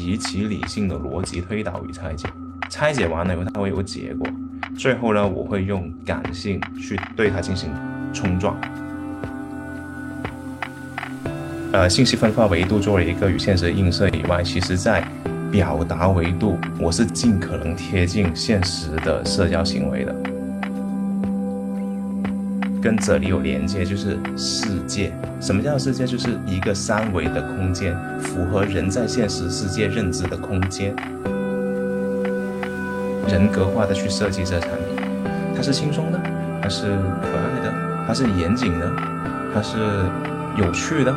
极其理性的逻辑推导与拆解，拆解完了以后它会有结果，最后呢我会用感性去对它进行冲撞。呃，信息分化维度作为一个与现实映射以外，其实在表达维度，我是尽可能贴近现实的社交行为的。跟这里有连接，就是世界。什么叫世界？就是一个三维的空间，符合人在现实世界认知的空间。人格化的去设计这个产品，它是轻松的，它是可爱的，它是严谨的，它是有趣的。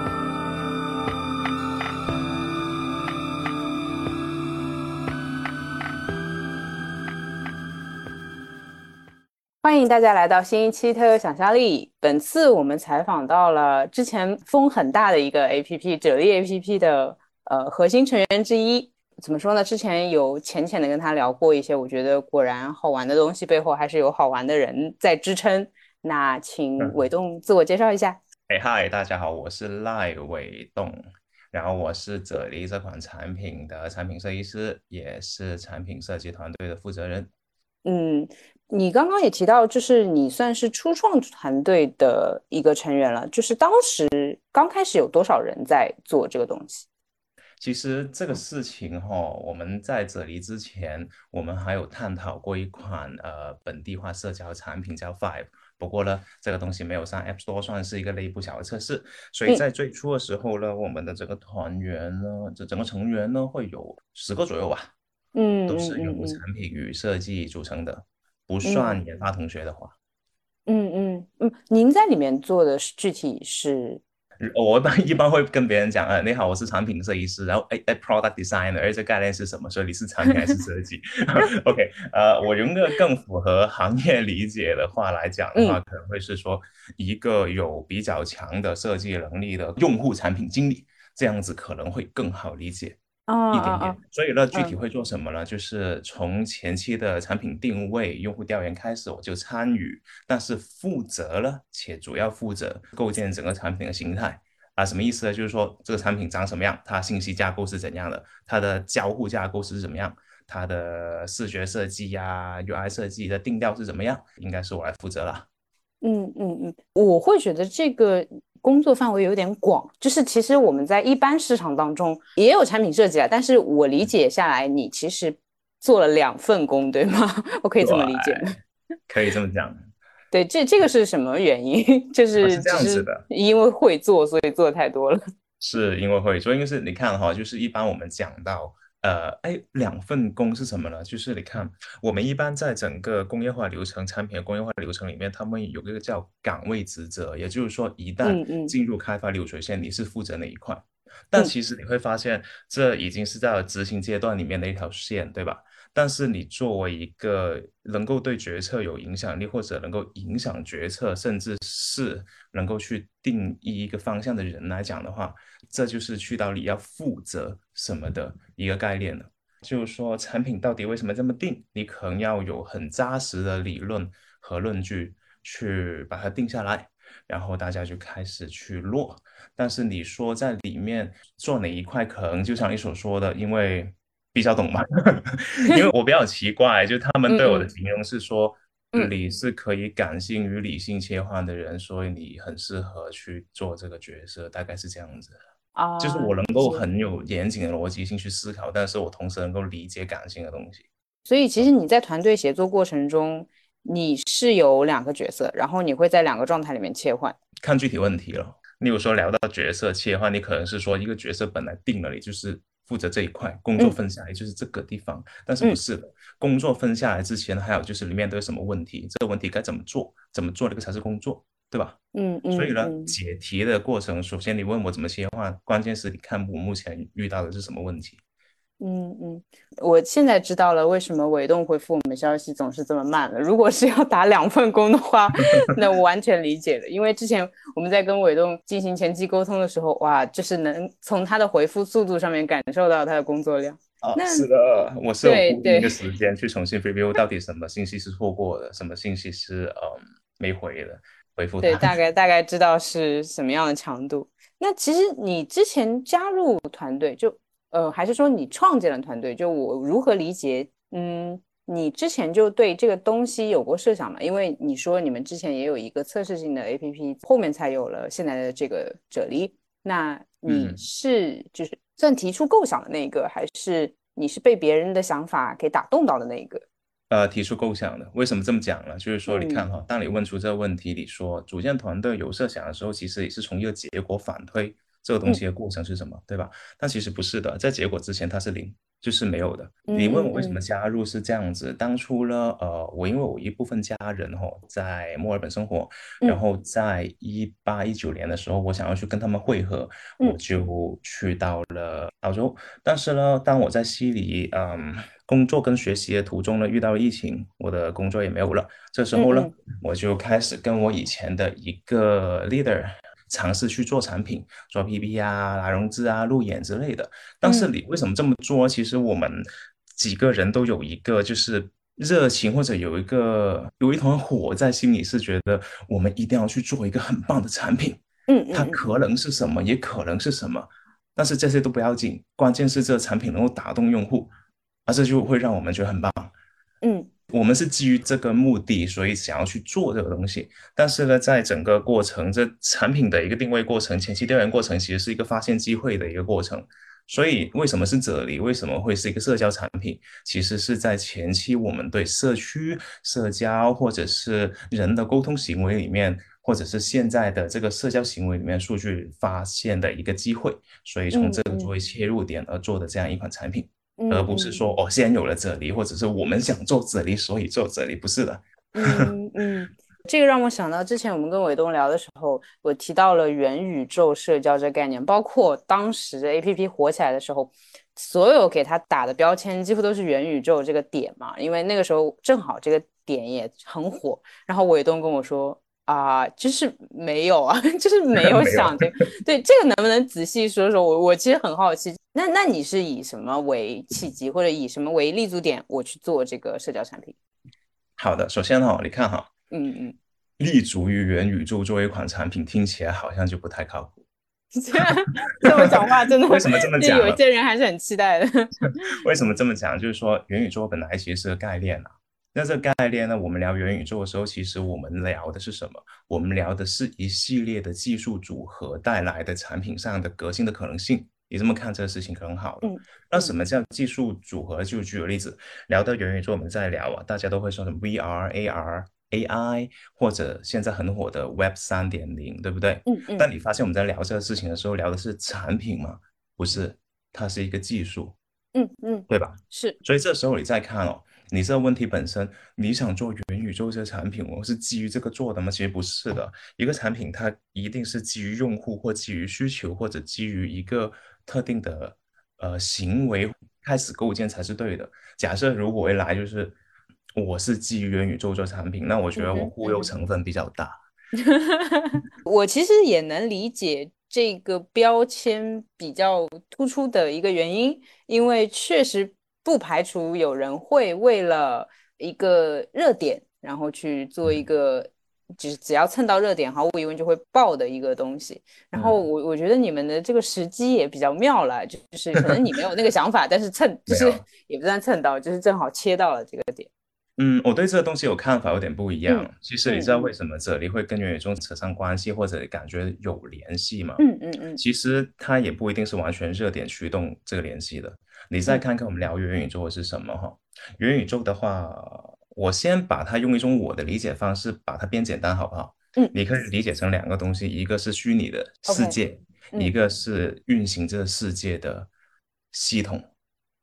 欢迎大家来到新一期《特有想象力》。本次我们采访到了之前风很大的一个 APP—— 啫喱 APP 的呃核心成员之一。怎么说呢？之前有浅浅的跟他聊过一些，我觉得果然好玩的东西背后还是有好玩的人在支撑。那请伟栋自我介绍一下。哎嗨，大家好，我是赖伟栋，然后我是啫喱这款产品的产品设计师，也是产品设计团队的负责人。嗯。你刚刚也提到，就是你算是初创团队的一个成员了。就是当时刚开始有多少人在做这个东西？其实这个事情哈，我们在这里之前，我们还有探讨过一款呃本地化社交产品叫 Five。不过呢，这个东西没有上 App Store，算是一个内部小的测试。所以在最初的时候呢，我们的这个团员呢，这整个成员呢会有十个左右吧。嗯，都是由产品与设计组成的。不算研发同学的话，嗯嗯嗯，您在里面做的具体是？我一般 一般会跟别人讲，呃，你好，我是产品设计师，然后哎哎，product designer，而这概念是什么？所以你是产品还是设计？OK，呃，我用个更符合行业理解的话来讲的话，可能会是说一个有比较强的设计能力的用户产品经理，这样子可能会更好理解。一点点，所以呢，具体会做什么呢？就是从前期的产品定位、用户调研开始，我就参与，但是负责了，且主要负责构建整个产品的形态啊，什么意思呢？就是说这个产品长什么样，它信息架构是怎样的，它的交互架构是怎么样，它的视觉设计呀、UI 设计的定调是怎么样，应该是我来负责了。嗯嗯嗯，我会觉得这个。工作范围有点广，就是其实我们在一般市场当中也有产品设计啊，但是我理解下来，你其实做了两份工，对吗？我可以这么理解吗？可以这么讲。对，这这个是什么原因？就是这样子的，因为会做，所以做的太多了。是因为会做，因为是你看哈，就是一般我们讲到。呃，哎，两份工是什么呢？就是你看，我们一般在整个工业化流程、产品的工业化流程里面，他们有一个叫岗位职责，也就是说，一旦进入开发流水线，你是负责哪一块。但其实你会发现，这已经是在执行阶段里面的一条线，对吧？但是你作为一个能够对决策有影响力，或者能够影响决策，甚至是能够去定义一个方向的人来讲的话，这就是去到你要负责什么的一个概念了。就是说，产品到底为什么这么定，你可能要有很扎实的理论和论据去把它定下来，然后大家就开始去落。但是你说在里面做哪一块，可能就像你所说的，因为。比较懂吧，因为我比较奇怪，就他们对我的形容是说，你是可以感性与理性切换的人，所以你很适合去做这个角色，大概是这样子。啊，就是我能够很有严谨的逻辑性去思考，但是我同时能够理解感性的东西。所以其实你在团队协作过程中，你是有两个角色，然后你会在两个状态里面切换，看具体问题了。例如说聊到角色切换，你可能是说一个角色本来定了，你就是。负责这一块工作分下来就是这个地方，但是不是的，工作分下来之前还有就是里面都有什么问题，这个问题该怎么做，怎么做这个才是工作，对吧？嗯嗯。所以呢，解题的过程，首先你问我怎么切换，关键是你看我目前遇到的是什么问题。嗯嗯，我现在知道了为什么伟栋回复我们消息总是这么慢了。如果是要打两份工的话，那我完全理解了。因为之前我们在跟伟栋进行前期沟通的时候，哇，就是能从他的回复速度上面感受到他的工作量。啊，是的，我是有一个时间去重新 review 到底什么信息是错过的，什么信息是嗯没回的，回复对，大概大概知道是什么样的强度。那其实你之前加入团队就。呃，还是说你创建了团队？就我如何理解？嗯，你之前就对这个东西有过设想吗？因为你说你们之前也有一个测试性的 APP，后面才有了现在的这个啫喱。那你是就是算提出构想的那个，还是你是被别人的想法给打动到的那一个？呃，提出构想的。为什么这么讲呢？就是说，你看哈，当你问出这个问题，你说组建团队有设想的时候，其实也是从一个结果反推。这个东西的过程是什么，对吧？但其实不是的，在结果之前它是零，就是没有的。你问我为什么加入是这样子？当初呢，呃，我因为我一部分家人哈在墨尔本生活，然后在一八一九年的时候，我想要去跟他们会合，我就去到了澳洲。但是呢，当我在悉尼嗯工作跟学习的途中呢，遇到了疫情，我的工作也没有了。这时候呢，我就开始跟我以前的一个 leader。尝试去做产品，做 PP 啊、拉融资啊、路演之类的。但是你为什么这么做？其实我们几个人都有一个就是热情，或者有一个有一团火在心里，是觉得我们一定要去做一个很棒的产品。嗯它可能是什么，也可能是什么，但是这些都不要紧，关键是这个产品能够打动用户，而这就会让我们觉得很棒。嗯。我们是基于这个目的，所以想要去做这个东西。但是呢，在整个过程，这产品的一个定位过程、前期调研过程，其实是一个发现机会的一个过程。所以，为什么是这里？为什么会是一个社交产品？其实是在前期我们对社区、社交或者是人的沟通行为里面，或者是现在的这个社交行为里面数据发现的一个机会，所以从这个作为切入点而做的这样一款产品。而不是说哦，先有了这里，或者是我们想做这里，所以做这里，不是的。嗯嗯，这个让我想到之前我们跟伟东聊的时候，我提到了元宇宙社交这概念，包括当时 A P P 火起来的时候，所有给它打的标签几乎都是元宇宙这个点嘛，因为那个时候正好这个点也很火。然后伟东跟我说。啊，就是没有啊，就是 没有想这个。对这个能不能仔细说说？我我其实很好奇。那那你是以什么为契机，或者以什么为立足点，我去做这个社交产品？好的，首先哈，你看哈，嗯嗯，立足于元宇宙作为一款产品，听起来好像就不太靠谱。这么讲话真的？为什么这么讲？有些人还是很期待的。为什么这么讲？就是说元宇宙本来其实是个概念啊。那这个概念呢？我们聊元宇宙的时候，其实我们聊的是什么？我们聊的是一系列的技术组合带来的产品上的革新的可能性。你这么看这个事情很好了。嗯。那什么叫技术组合？就举个例子，聊到元宇宙，我们再聊啊，大家都会说什么 VR、AR、AI，或者现在很火的 Web 三点零，对不对？嗯嗯。但你发现我们在聊这个事情的时候，聊的是产品吗？不是，它是一个技术。嗯嗯，对吧？是。所以这时候你再看哦。你这个问题本身，你想做元宇宙这个产品，我是基于这个做的吗？其实不是的。一个产品它一定是基于用户或基于需求或者基于一个特定的呃行为开始构建才是对的。假设如果未来就是我是基于元宇宙做产品，那我觉得我忽悠成分比较大。我其实也能理解这个标签比较突出的一个原因，因为确实。不排除有人会为了一个热点，然后去做一个，只只要蹭到热点，毫无疑问就会爆的一个东西。然后我我觉得你们的这个时机也比较妙了，就是可能你没有那个想法，但是蹭 就是 也不算蹭到，就是正好切到了这个点。嗯，我对这个东西有看法有点不一样。其实你知道为什么这里会跟元宇宙扯上关系，或者感觉有联系吗？嗯嗯嗯。其实它也不一定是完全热点驱动这个联系的。你再看看我们聊元宇宙是什么哈？元宇宙的话，我先把它用一种我的理解方式把它变简单，好不好？嗯，你可以理解成两个东西，一个是虚拟的世界，一个是运行这个世界的系统。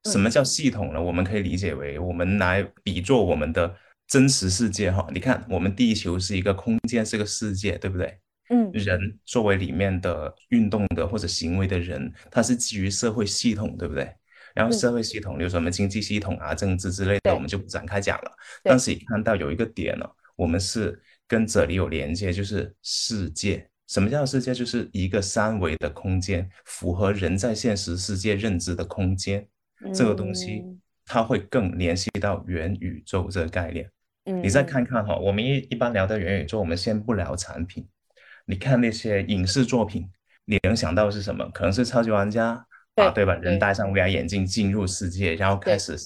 什么叫系统呢？我们可以理解为我们来比作我们的真实世界哈。你看，我们地球是一个空间，是个世界，对不对？嗯，人作为里面的运动的或者行为的人，他是基于社会系统，对不对？然后社会系统，比如什么经济系统啊、政治之类的，我们就不展开讲了。但是你看到有一个点呢，我们是跟这里有连接，就是世界。什么叫世界？就是一个三维的空间，符合人在现实世界认知的空间。这个东西它会更联系到元宇宙这个概念。嗯，你再看看哈，我们一一般聊到元宇宙，我们先不聊产品。你看那些影视作品，你能想到是什么？可能是超级玩家。啊，对吧？人戴上 VR 眼镜进入世界，然后开始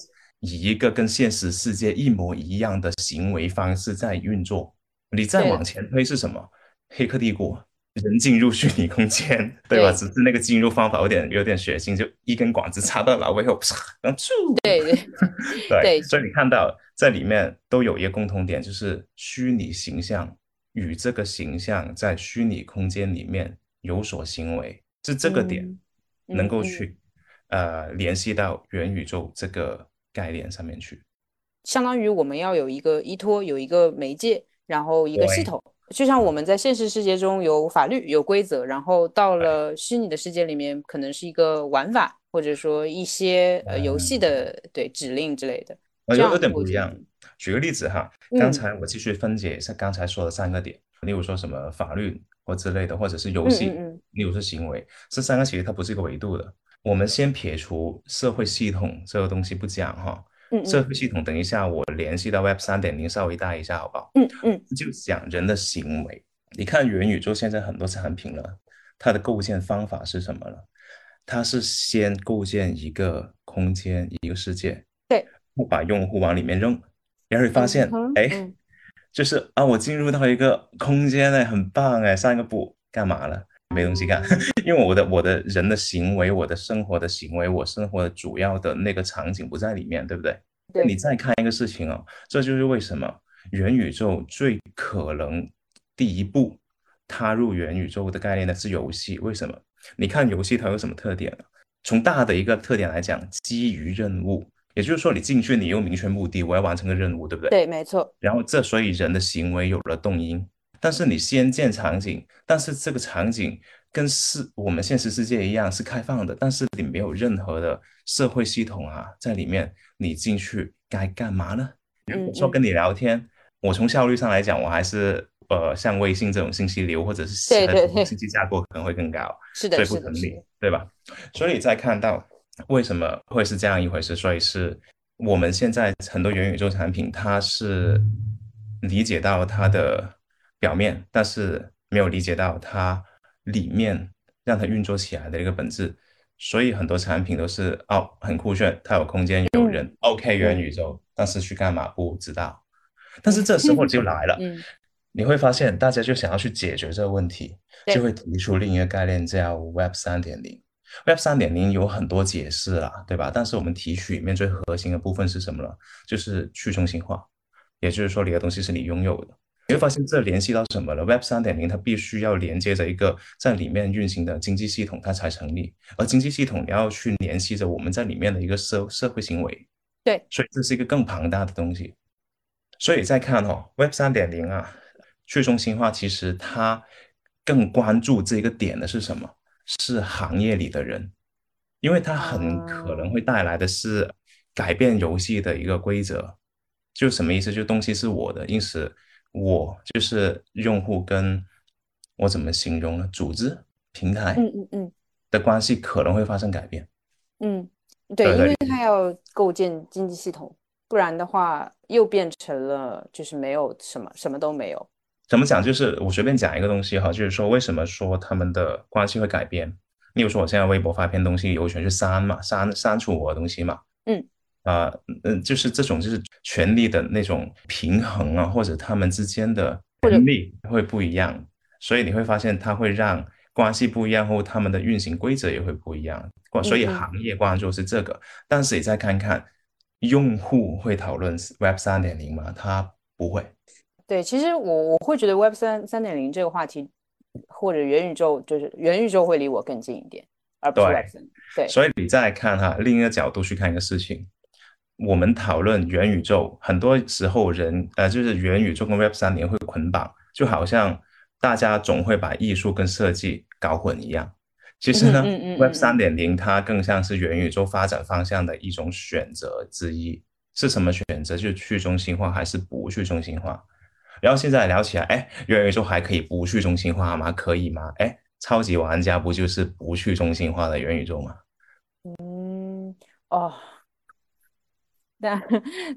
以一个跟现实世界一模一样的行为方式在运作。你再往前推是什么？黑客帝国。人进入虚拟空间，对吧？只是那个进入方法有点有点血腥，就一根管子插到脑背后，然后咻。对对对。所以你看到在里面都有一个共同点，就是虚拟形象与这个形象在虚拟空间里面有所行为，是这个点能够去呃联系到元宇宙这个概念上面去。相当于我们要有一个依托，有一个媒介，然后一个系统。就像我们在现实世界中有法律、有规则，然后到了虚拟的世界里面，可能是一个玩法，或者说一些呃游戏的对指令之类的，有有点不一样。举个例子哈，刚才我继续分解一下刚才说的三个点，例如说什么法律或之类的，或者是游戏，例如是行为，这三个其实它不是一个维度的。我们先撇除社会系统这个东西不讲哈。社会系统，等一下我联系到 Web 三点零，稍微带一下好不好？嗯嗯，就讲人的行为。你看元宇宙现在很多产品了，它的构建方法是什么了？它是先构建一个空间，一个世界，对，不把用户往里面扔，然后发现，哎，就是啊，我进入到一个空间哎，很棒哎，散个步干嘛了？没东西干，因为我的我的人的行为，我的生活的行为，我生活的主要的那个场景不在里面，对不对？对。你再看一个事情哦，这就是为什么元宇宙最可能第一步踏入元宇宙的概念呢是游戏。为什么？你看游戏它有什么特点从大的一个特点来讲，基于任务，也就是说你进去你有明确目的，我要完成个任务，对不对？对，没错。然后这所以人的行为有了动因。但是你先建场景，但是这个场景跟是我们现实世界一样是开放的，但是你没有任何的社会系统啊在里面，你进去该干嘛呢？说跟你聊天，我从效率上来讲，我还是呃像微信这种信息流或者是信息架构可能会更高，是的，所以不成立，对吧？所以再看到为什么会是这样一回事，所以是我们现在很多元宇宙产品，它是理解到它的。表面，但是没有理解到它里面让它运作起来的一个本质，所以很多产品都是哦很酷炫，它有空间有人，OK 元宇宙，但是去干嘛不知道。但是这时候就来了，你会发现大家就想要去解决这个问题，就会提出另一个概念叫 Web 三点零。Web 三点零有很多解释啊，对吧？但是我们提取里面最核心的部分是什么呢？就是去中心化，也就是说你的东西是你拥有的。你会发现这联系到什么了？Web 三点零它必须要连接着一个在里面运行的经济系统，它才成立。而经济系统你要去联系着我们在里面的一个社社会行为，对，所以这是一个更庞大的东西。所以再看哦，Web 三点零啊，去中心化其实它更关注这个点的是什么？是行业里的人，因为它很可能会带来的是改变游戏的一个规则。就什么意思？就东西是我的，因此。我就是用户，跟我怎么形容呢？组织平台，嗯嗯嗯，的关系可能会发生改变。嗯，对，因为它要构建经济系统，不然的话又变成了就是没有什么，什么都没有。怎么讲？就是我随便讲一个东西哈，就是说为什么说他们的关系会改变？例如说我现在微博发篇东西，有权去删嘛，删删除我的东西嘛。嗯。啊，嗯，就是这种就是权力的那种平衡啊，或者他们之间的能力会不一样，所以你会发现它会让关系不一样，或他们的运行规则也会不一样。所以行业关注是这个，但是你再看看用户会讨论 Web 三点零吗？他不会。对，其实我我会觉得 Web 三三点零这个话题，或者元宇宙，就是元宇宙会离我更近一点，而不是 Web 三。对，所以你再看哈，另一个角度去看一个事情。我们讨论元宇宙，很多时候人呃，就是元宇宙跟 Web 三点会捆绑，就好像大家总会把艺术跟设计搞混一样。其实呢，Web 三点零它更像是元宇宙发展方向的一种选择之一。是什么选择？就是去中心化还是不去中心化？然后现在聊起来，哎，元宇宙还可以不去中心化吗？可以吗？哎，超级玩家不就是不去中心化的元宇宙吗？嗯，哦。那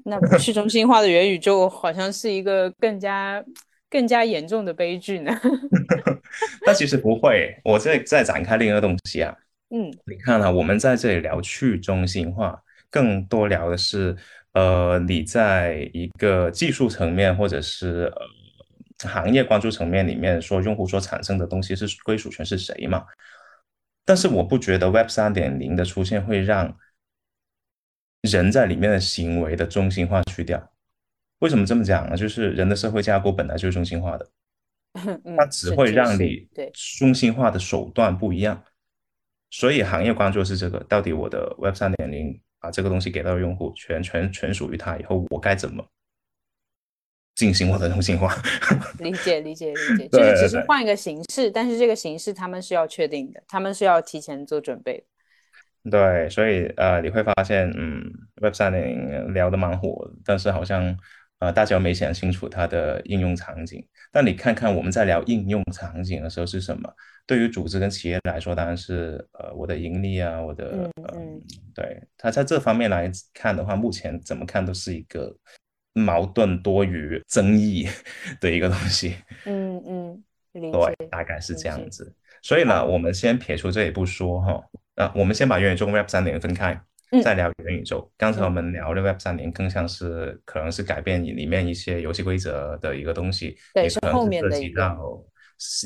那去中心化的元宇宙好像是一个更加更加严重的悲剧呢。那其实不会，我再再展开另一个东西啊，嗯你看啊，我们在这里聊去中心化，更多聊的是，呃，你在一个技术层面或者是呃行业关注层面里面说，用户所产生的东西是归属权是谁嘛？但是我不觉得 Web 三点零的出现会让人在里面的行为的中心化去掉。为什么这么讲呢？就是人的社会架构本来就是中心化的，嗯，它只会让你对，中心化的手段不一样。所以行业关注是这个，到底我的 Web 三点零把这个东西给到用户，全全全属于他以后，我该怎么进行我的中心化？理解理解理解，就是只是换一个形式，但是这个形式他们是要确定的，他们是要提前做准备的。对，所以呃，你会发现，嗯，Web 三点零聊得蛮火，但是好像呃大家没想清楚它的应用场景。但你看看我们在聊应用场景的时候是什么？对于组织跟企业来说，当然是呃我的盈利啊，我的嗯呃嗯对它在这方面来看的话，目前怎么看都是一个矛盾多于争议 的一个东西。嗯嗯，对，大概是这样子。所以呢，我们先撇除这一步说哈，啊，我们先把元宇宙跟 Web 三点分开，嗯再聊元宇宙。刚才我嗯们聊的 Web 三点更像是可能是改变里面一些游戏规则的一个东西，对是可能是涉及到是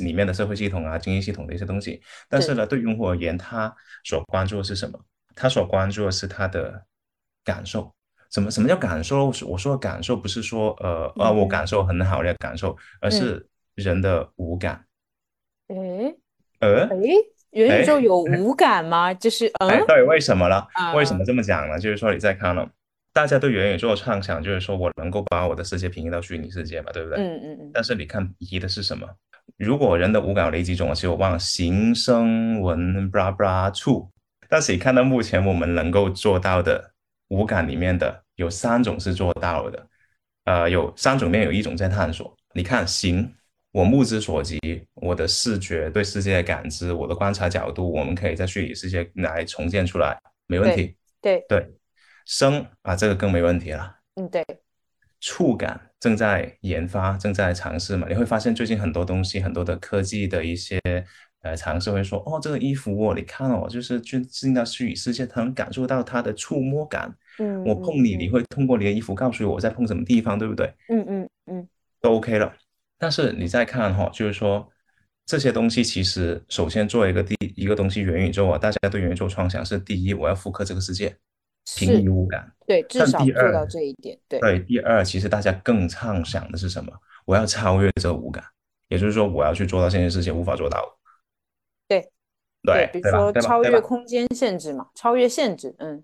里面的社会系统啊、经济系统的一些东西。但是呢，对用户而言，他所关注的是什么？他所关注的是他的感受。什么什么叫感受？我说的感受不是说呃啊我嗯感受很好的感受，而是人的五感。诶呃，诶，元宇宙哎有 五感吗？就是哎，到底，为什么呢？啊为什么这么讲呢？就是说你在看了，大家对元宇宙的畅想，就是说我能够把我的世界平移到虚拟世界嘛，对不对？嗯嗯嗯，但是你看移的是什么？如果人的五感有哪几种？其实我忘了，形、声、闻、blah 触。但是你看到目前我们能够做到的五感里面的有三种是做到了的，呃，有三种里面有一种在探索。你看形，我目之所及，我的视觉对世界的感知，我的观察角度，我们可以在虚拟世界来重建出来，没问题。对，对，声啊，这个更没问题了。嗯对，触感正在研发，正在尝试嘛。你会发现最近很多东西，很多的科技的一些呃尝试会说，哦，这个衣服哦，你看哦，就是进进到虚拟世界，它能感受到它的触摸感。嗯我碰你，嗯你会通过你的衣服告诉我我在碰什么地方，对不对？嗯嗯嗯都 OK 了。但是你再看哈、就是说这些东西其实首先做一个第一个东西元宇宙啊，大家对元宇宙创想是第一，我要复刻这个世界，平是移无感。对，至少做到这一点，对，对，第二，其实大家更畅想的是什么？我要超越这五感，也就是说，我要去做到这件事情无法做到的。对对，比如？说超越？空间限制嘛，超越限制，嗯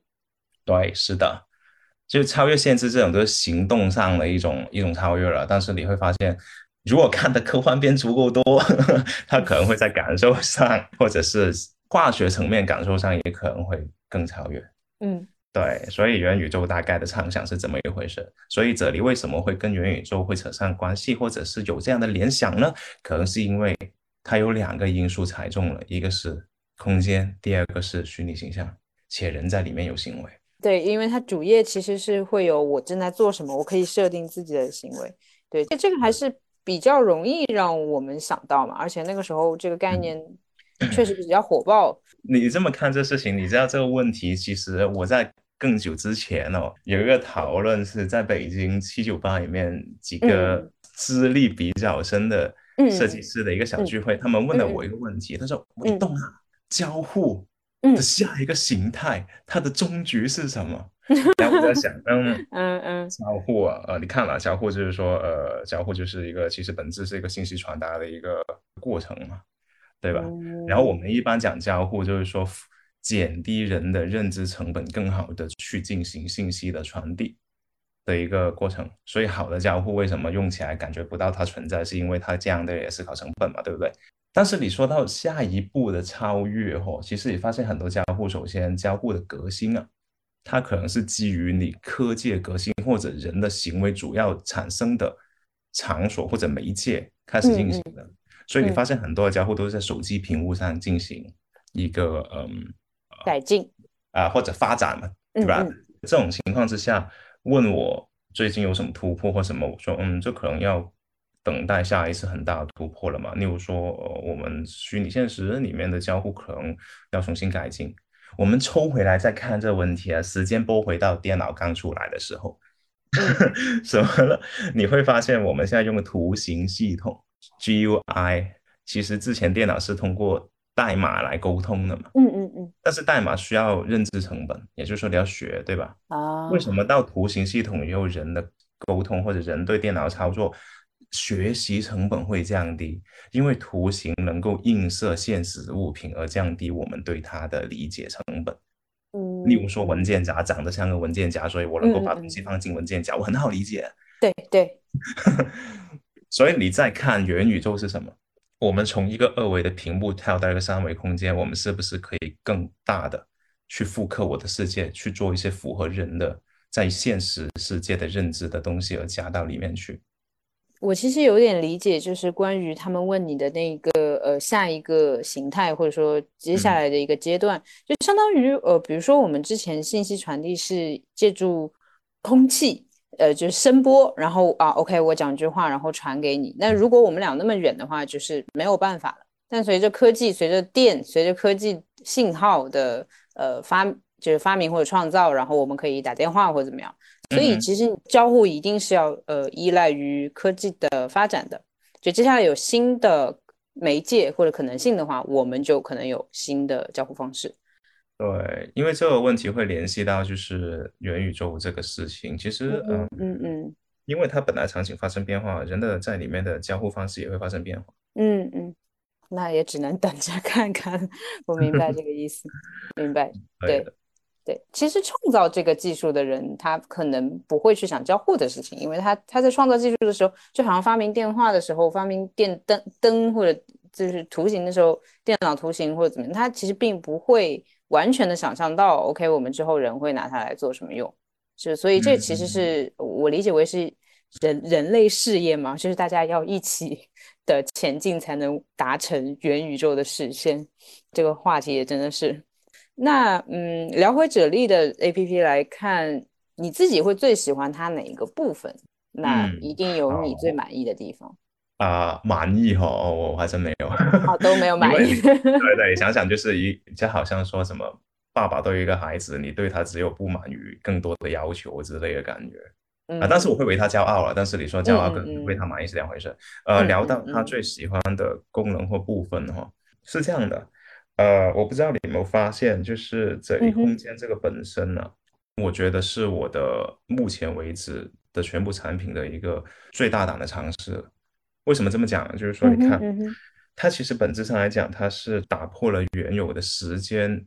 对，是的，就超越限制这种都是行动上的一种一种超越了。但是你会发现，如果看的科幻片足够多，他可能会在感受上，或者是化学层面感受上，也可能会更超越。嗯对，所以元宇宙大概的畅想是怎么一回事？所以这里为什么会跟元宇宙会扯上关系，或者是有这样的联想呢？可能是因为它有两个因素踩中了，一个是空间，第二个是虚拟形象，且人在里面有行为。对，因为它主页其实是会有我正在做什么，我可以设定自己的行为，对，这个还是比较容易让我们想到嘛，而且那个时候这个概嗯念确实比较火爆，你这么看这事情，你知道这个问题，其实我在更久之前哦，有一个讨论是在北京七九八里面几个嗯资历比较深的嗯设计师的一个小聚会，他们问了我一个问题，他说：“嗯你懂啊，交互嗯的下一个形态，它的终局是什么？”然后我在想，嗯。嗯嗯交互啊，呃，你看了，交互就是说，呃，交互就是一个其实本质是一个信息传达的一个过程嘛，对吧？然后我们一般讲交互，就是说减低人的认知成本，更好的去进行信息的传递的一个过程。所以好的交互为什么用起来感觉不到它存在，是因为它降低了思考成本嘛，对不对？但是你说到下一步的超越哦，其实你发现很多交互，首先交互的革新啊，它可能是基于你科技的革新或者人的行为主要产生的场所或者媒介开始进行的。所以你发现很多的交互都是在手机屏幕上进行一个嗯改进啊、或者发展嘛，对吧？嗯这种情况之下，问我最近有什么突破或什么，我说嗯，这可能要等待下一次很大的突破了嘛。例如说，呃，我们虚拟现实里面的交互可能要重新改进。我们抽回来再看这个问题啊，时间拨回到电脑刚出来的时候，什么了？你会发现我们现在用的图形系统 GUI，其实之前电脑是通过代码来沟通的嘛。嗯嗯嗯。但是代码需要认知成本，也就是说你要学，对吧？啊。为什么到图形系统以后人的沟通或者人对电脑操作学习成本会降低？因为图形能够映射现实物品，而降低我们对它的理解成本。嗯。例如说文件夹长得像个文件夹，所以我能够把东西放进文件夹，我很好理解。对对。所以你再看元宇宙是什么？我们从一个二维的屏幕跳到一个三维空间，我们是不是可以更大的去复刻我的世界，去做一些符合人的在现实世界的认知的东西，而加到里面去？我其实有点理解，就是关于他们问你的那个呃下一个形态，或者说接下来的一个阶段，就相当于呃，比如说我们之前信息传递是借助空气，呃，就是声波，然后啊，OK，我讲句话，然后传给你。那如果我们俩那么远的话，就是没有办法了。但随着科技，随着电，随着科技信号的呃发，就是发明或者创造，然后我们可以打电话或者怎么样。所以其实交互一定是要呃依赖于科技的发展的，就接下来有新的媒介或者可能性的话，我们就可能有新的交互方式。对，因为这个问题会联系到就是元宇宙这个事情，其实嗯嗯嗯，因为它本来场景发生变化，人的在里面的交互方式也会发生变化。嗯嗯，那也只能等着看看。我明白这个意思，明白，对。对，其实创造这个技术的人，他可能不会去想交互的事情，因为他他在创造技术的时候，就好像发明电话的时候，发明电灯灯或者就是图形的时候，电脑图形或者怎么样，它其实并不会完全的想象到，OK，我们之后人会拿它来做什么用，是，所以这其实是我理解为是人人类事业嘛，就是大家要一起 的前进，才能达成元宇宙的实现。这个话题也真的是。那嗯，聊回者力的 A P P 来看，你自己会最喜欢它哪一个部分？那一定有你最满意的地方啊！满意哈，哦我还真没有，哦，都没有满意。对 对，想想就是一，就好像说什么爸爸对一个孩子，你对他只有不满于更多的要求之类的感觉啊。但是我会为他骄傲了。但是你说骄傲跟为他满意是两回事。呃，聊到他最喜欢的功能或部分哈，是这样的。呃，我不知道你有没有发现，就是这一空间这个本身呢，我觉得是我的目前为止的全部产品的一个最大胆的尝试。为什么这么讲？就是说，你看，它其实本质上来讲，它是打破了原有的时间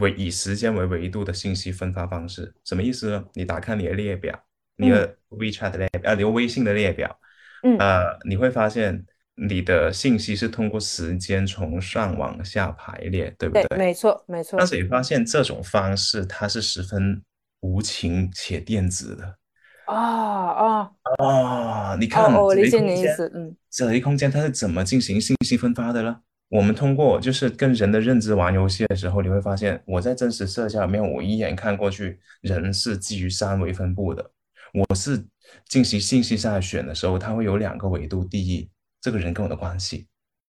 为以时间为维度的信息分发方式。什么意思呢？你打开你的列表，你的 WeChat 的列表，呃，你的微信的列表，嗯，呃，你会发现。你的信息是通过时间从上往下排列，对不对？没错，没错。但是你发现这种方式它是十分无情且电子的。啊啊啊！你看，我理解你的意思。嗯，这一空间它是怎么进行信息分发的呢？我们通过就是跟人的认知玩游戏的时候，你会发现，我在真实社交里面，我一眼看过去，人是基于三维分布的。我是进行信息筛选的时候，它会有两个维度。第一。这个人跟我的关系，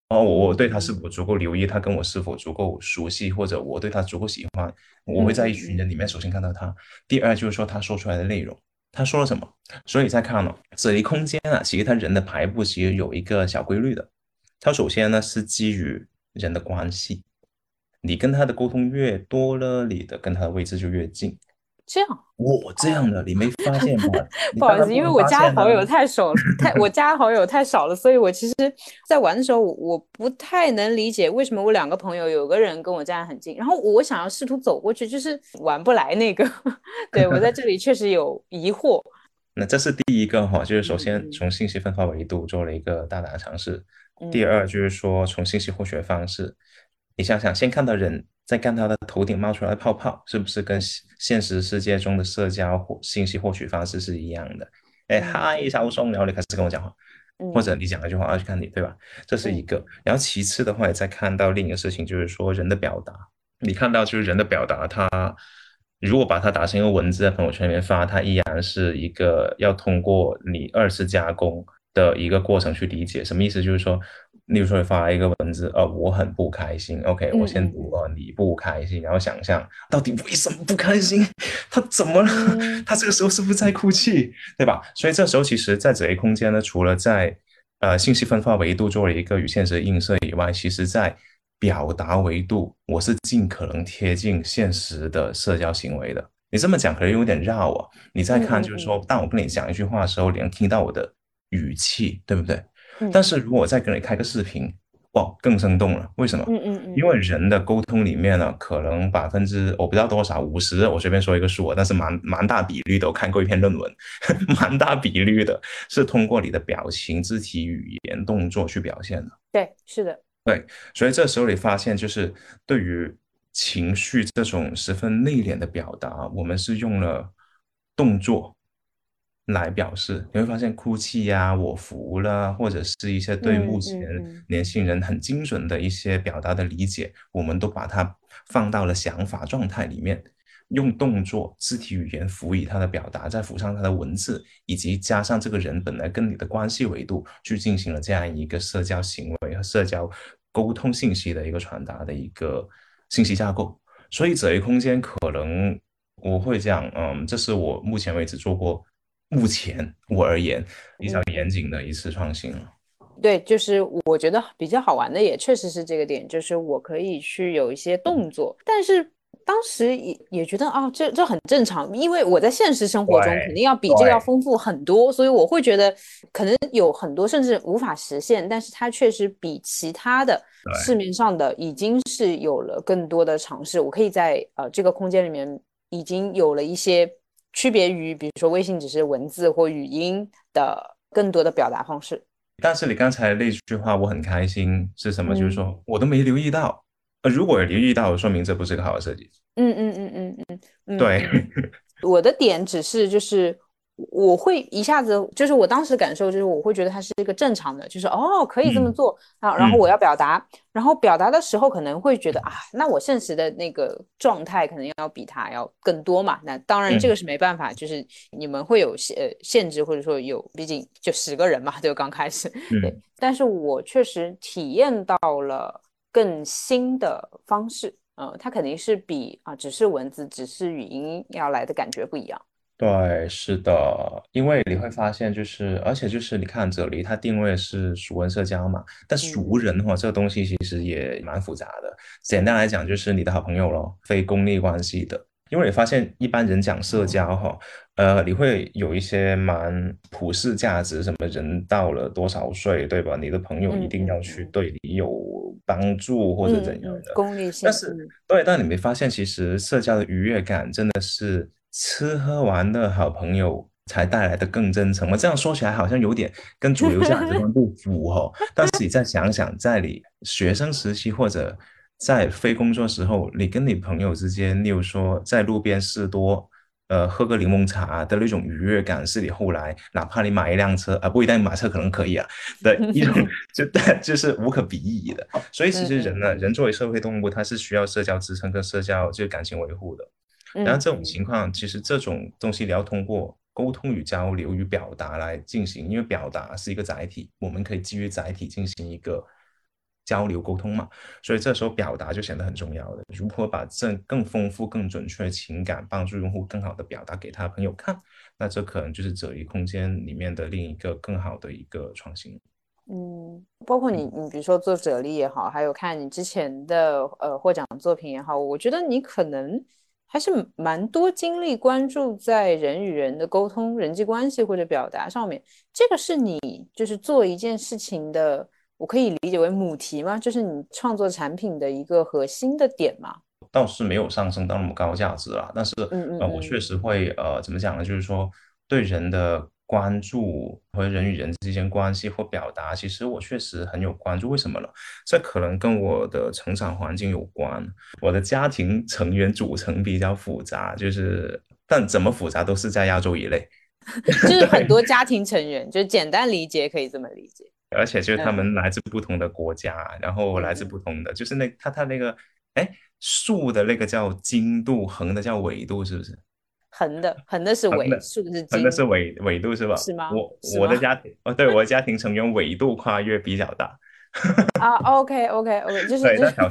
哦，我我对他是否足够留意，他跟我是否足够熟悉，或者我对他足够喜欢，我会在一群人里面首先看到他。第二就是说他说出来的内容，他说了什么。所以再看呢这一空间啊，其实他人的排布其实有一个小规律的。他首先呢是基于人的关系，你跟他的沟通越多了，你的跟他的位置就越近。这样，我这样的你没发现吗？不好意思，因为我加好友太少了，太我加好友太少了，所以我其实，在玩的时候，我不太能理解为什么我两个朋友有个人跟我站得很近，然后我想要试图走过去，就是玩不来那个。对我在这里确实有疑惑。那这是第一个哈，就是首先从信息分发维度做了一个大胆的尝试。第二就是说从信息获取方式，你想想，先看到人。再看他的头顶冒出来的泡泡，是不是跟现实世界中的社交或信息获取方式是一样的？哎，嗨，小松，然后你开始跟我讲话，或者你讲一句话，我要去看你，对吧？这是一个。然后其次的话，也再看到另一个事情，就是说人的表达。你看到就是人的表达，他如果把它打成一个文字在朋友圈里面发，它依然是一个要通过你二次加工的一个过程去理解。什么意思？就是说，例如说发一个文字，呃，我很不开心。OK，我先读了你不开心，然后想象到底为什么不开心？他怎么了？他这个时候是不是在哭泣？对吧？所以这时候其实，在这一空间呢，除了在呃信息分发维度做了一个与现实的映射以外，其实在表达维度，我是尽可能贴近现实的社交行为的。你这么讲可能有点绕啊。你再看，就是说，当我跟你讲一句话的时候，你能听到我的语气，对不对？但是如果我再跟你开个视频，哇，更生动了。为什么？嗯嗯嗯。因为人的沟通里面呢，可能百分之我不知道多少，五十，我随便说一个数，但是蛮蛮大比率的。我看过一篇论文，蛮大比率的是通过你的表情、肢体语言、动作去表现的。对，是的。对，所以这时候你发现，就是对于情绪这种十分内敛的表达，我们是用了动作来表示。你会发现，哭泣呀、我服了，或者是一些对目前年轻人很精准的一些表达的理解，我们都把它放到了想法状态里面。用动作、肢体语言辅以他的表达，再辅上他的文字，以及加上这个人本来跟你的关系维度，去进行了这样一个社交行为和社交沟通信息的一个传达的一个信息架构。所以这一空间可能我会讲，嗯，这是我目前为止做过，目前我而言比较严谨的一次创新了。对，就是我觉得比较好玩的，也确实是这个点，就是我可以去有一些动作，但是。当时也也觉得啊，这这很正常，因为我在现实生活中肯定要比这个要丰富很多，所以我会觉得可能有很多甚至无法实现，但是它确实比其他的市面上的已经是有了更多的尝试。我可以在呃这个空间里面已经有了一些区别于，比如说微信只是文字或语音的更多的表达方式。但是你刚才那句话我很开心是什么？就是说我都没留意到。呃如果留意到，说明这不是个好的设计。嗯嗯嗯嗯嗯嗯，对。我的点只是就是我会一下子就是我当时感受就是我会觉得它是一个正常的，就是哦可以这么做啊。然后我要表达，然后表达的时候可能会觉得啊，那我现实的那个状态可能要比他要更多嘛。那当然这个是没办法，就是你们会有限呃限制或者说有，毕竟就十个人嘛，就刚开始。对。但是我确实体验到了。更新的方式，呃，它肯定是比啊，只是文字、只是语音要来的感觉不一样。对，是的，因为你会发现，就是，而且就是你看这里，它定位是熟人社交嘛，但熟人的话，这个东西其实也蛮复杂的。简单来讲，就是你的好朋友咯，非功利关系的。因为你发现一般人讲社交哈，呃，你会有一些蛮普世价值，什么人到了多少岁，对吧？你的朋友一定要去对你有帮助或者怎样的功利性。但是对，但你没发现，其实社交的愉悦感真的是吃喝玩乐好朋友才带来的更真诚吗？这样说起来好像有点跟主流价值观不符哦。但是你再想想，在你学生时期或者。在非工作时候，你跟你朋友之间，例如说在路边士多，呃，喝个柠檬茶的那种愉悦感，是你后来哪怕你买一辆车，啊，不一定买车可能可以啊的一种，就就是无可比拟的。所以其实人呢，人作为社会动物，它是需要社交支撑跟社交就感情维护的。然后这种情况，其实这种东西你要通过沟通与交流与表达来进行，因为表达是一个载体，我们可以基于载体进行一个。交流沟通嘛，所以这时候表达就显得很重要的。如何把这更丰富、更准确的情感帮助用户更好的表达给他朋友看，那这可能就是哲理空间里面的另一个更好的一个创新。嗯，包括你，你比如说做哲理也好，还有看你之前的呃获奖作品也好，我觉得你可能还是蛮多精力关注在人与人的沟通、人际关系或者表达上面。这个是你就是做一件事情的。我可以理解为母题吗？就是你创作产品的一个核心的点吗？倒是没有上升到那么高价值啦，但是呃，我确实会呃，怎么讲呢？就是说对人的关注和人与人之间关系或表达，其实我确实很有关注。为什么呢？这可能跟我的成长环境有关。我的家庭成员组成比较复杂，就是但怎么复杂都是在亚洲一类，就是很多家庭成员，就简单理解可以这么理解。而且就是他们来自不同的国家，然后来自不同的，就是那他他那个，哎，竖的那个叫经度，横的叫纬度，是不是？横的，横的是纬，竖的是经，横的是纬纬度是吧？是吗？我我的家庭哦，对，我的家庭成员纬度跨越比较大。啊，OK OK OK，就是对，那小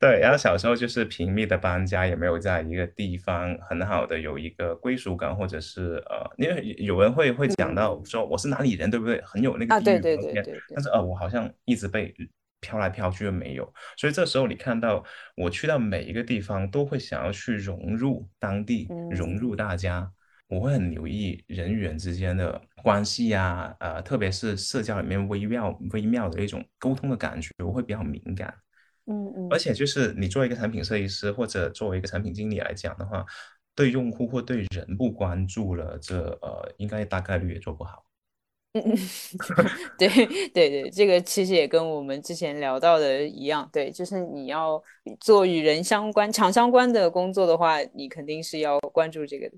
对，然后小时候就是频密的搬家，也没有在一个地方很好的有一个归属感，或者是呃，因为有人会会讲到说我是哪里人，对不对？很有那个啊，对对对对。但是呃，我好像一直被。飘来飘去又没有，所以这时候你看到我去到每一个地方，都会想要去融入当地，融入大家。我会很留意人与人之间的关系呀，呃，特别是社交里面微妙微妙的一种沟通的感觉，我会比较敏感。嗯嗯。而且就是你作为一个产品设计师或者作为一个产品经理来讲的话，对用户或对人不关注了，这呃，应该大概率也做不好。嗯嗯，对对对，这个其实也跟我们之前聊到的一样，对，就是你要做与人相关、长相关的工作的话，你肯定是要关注这个的。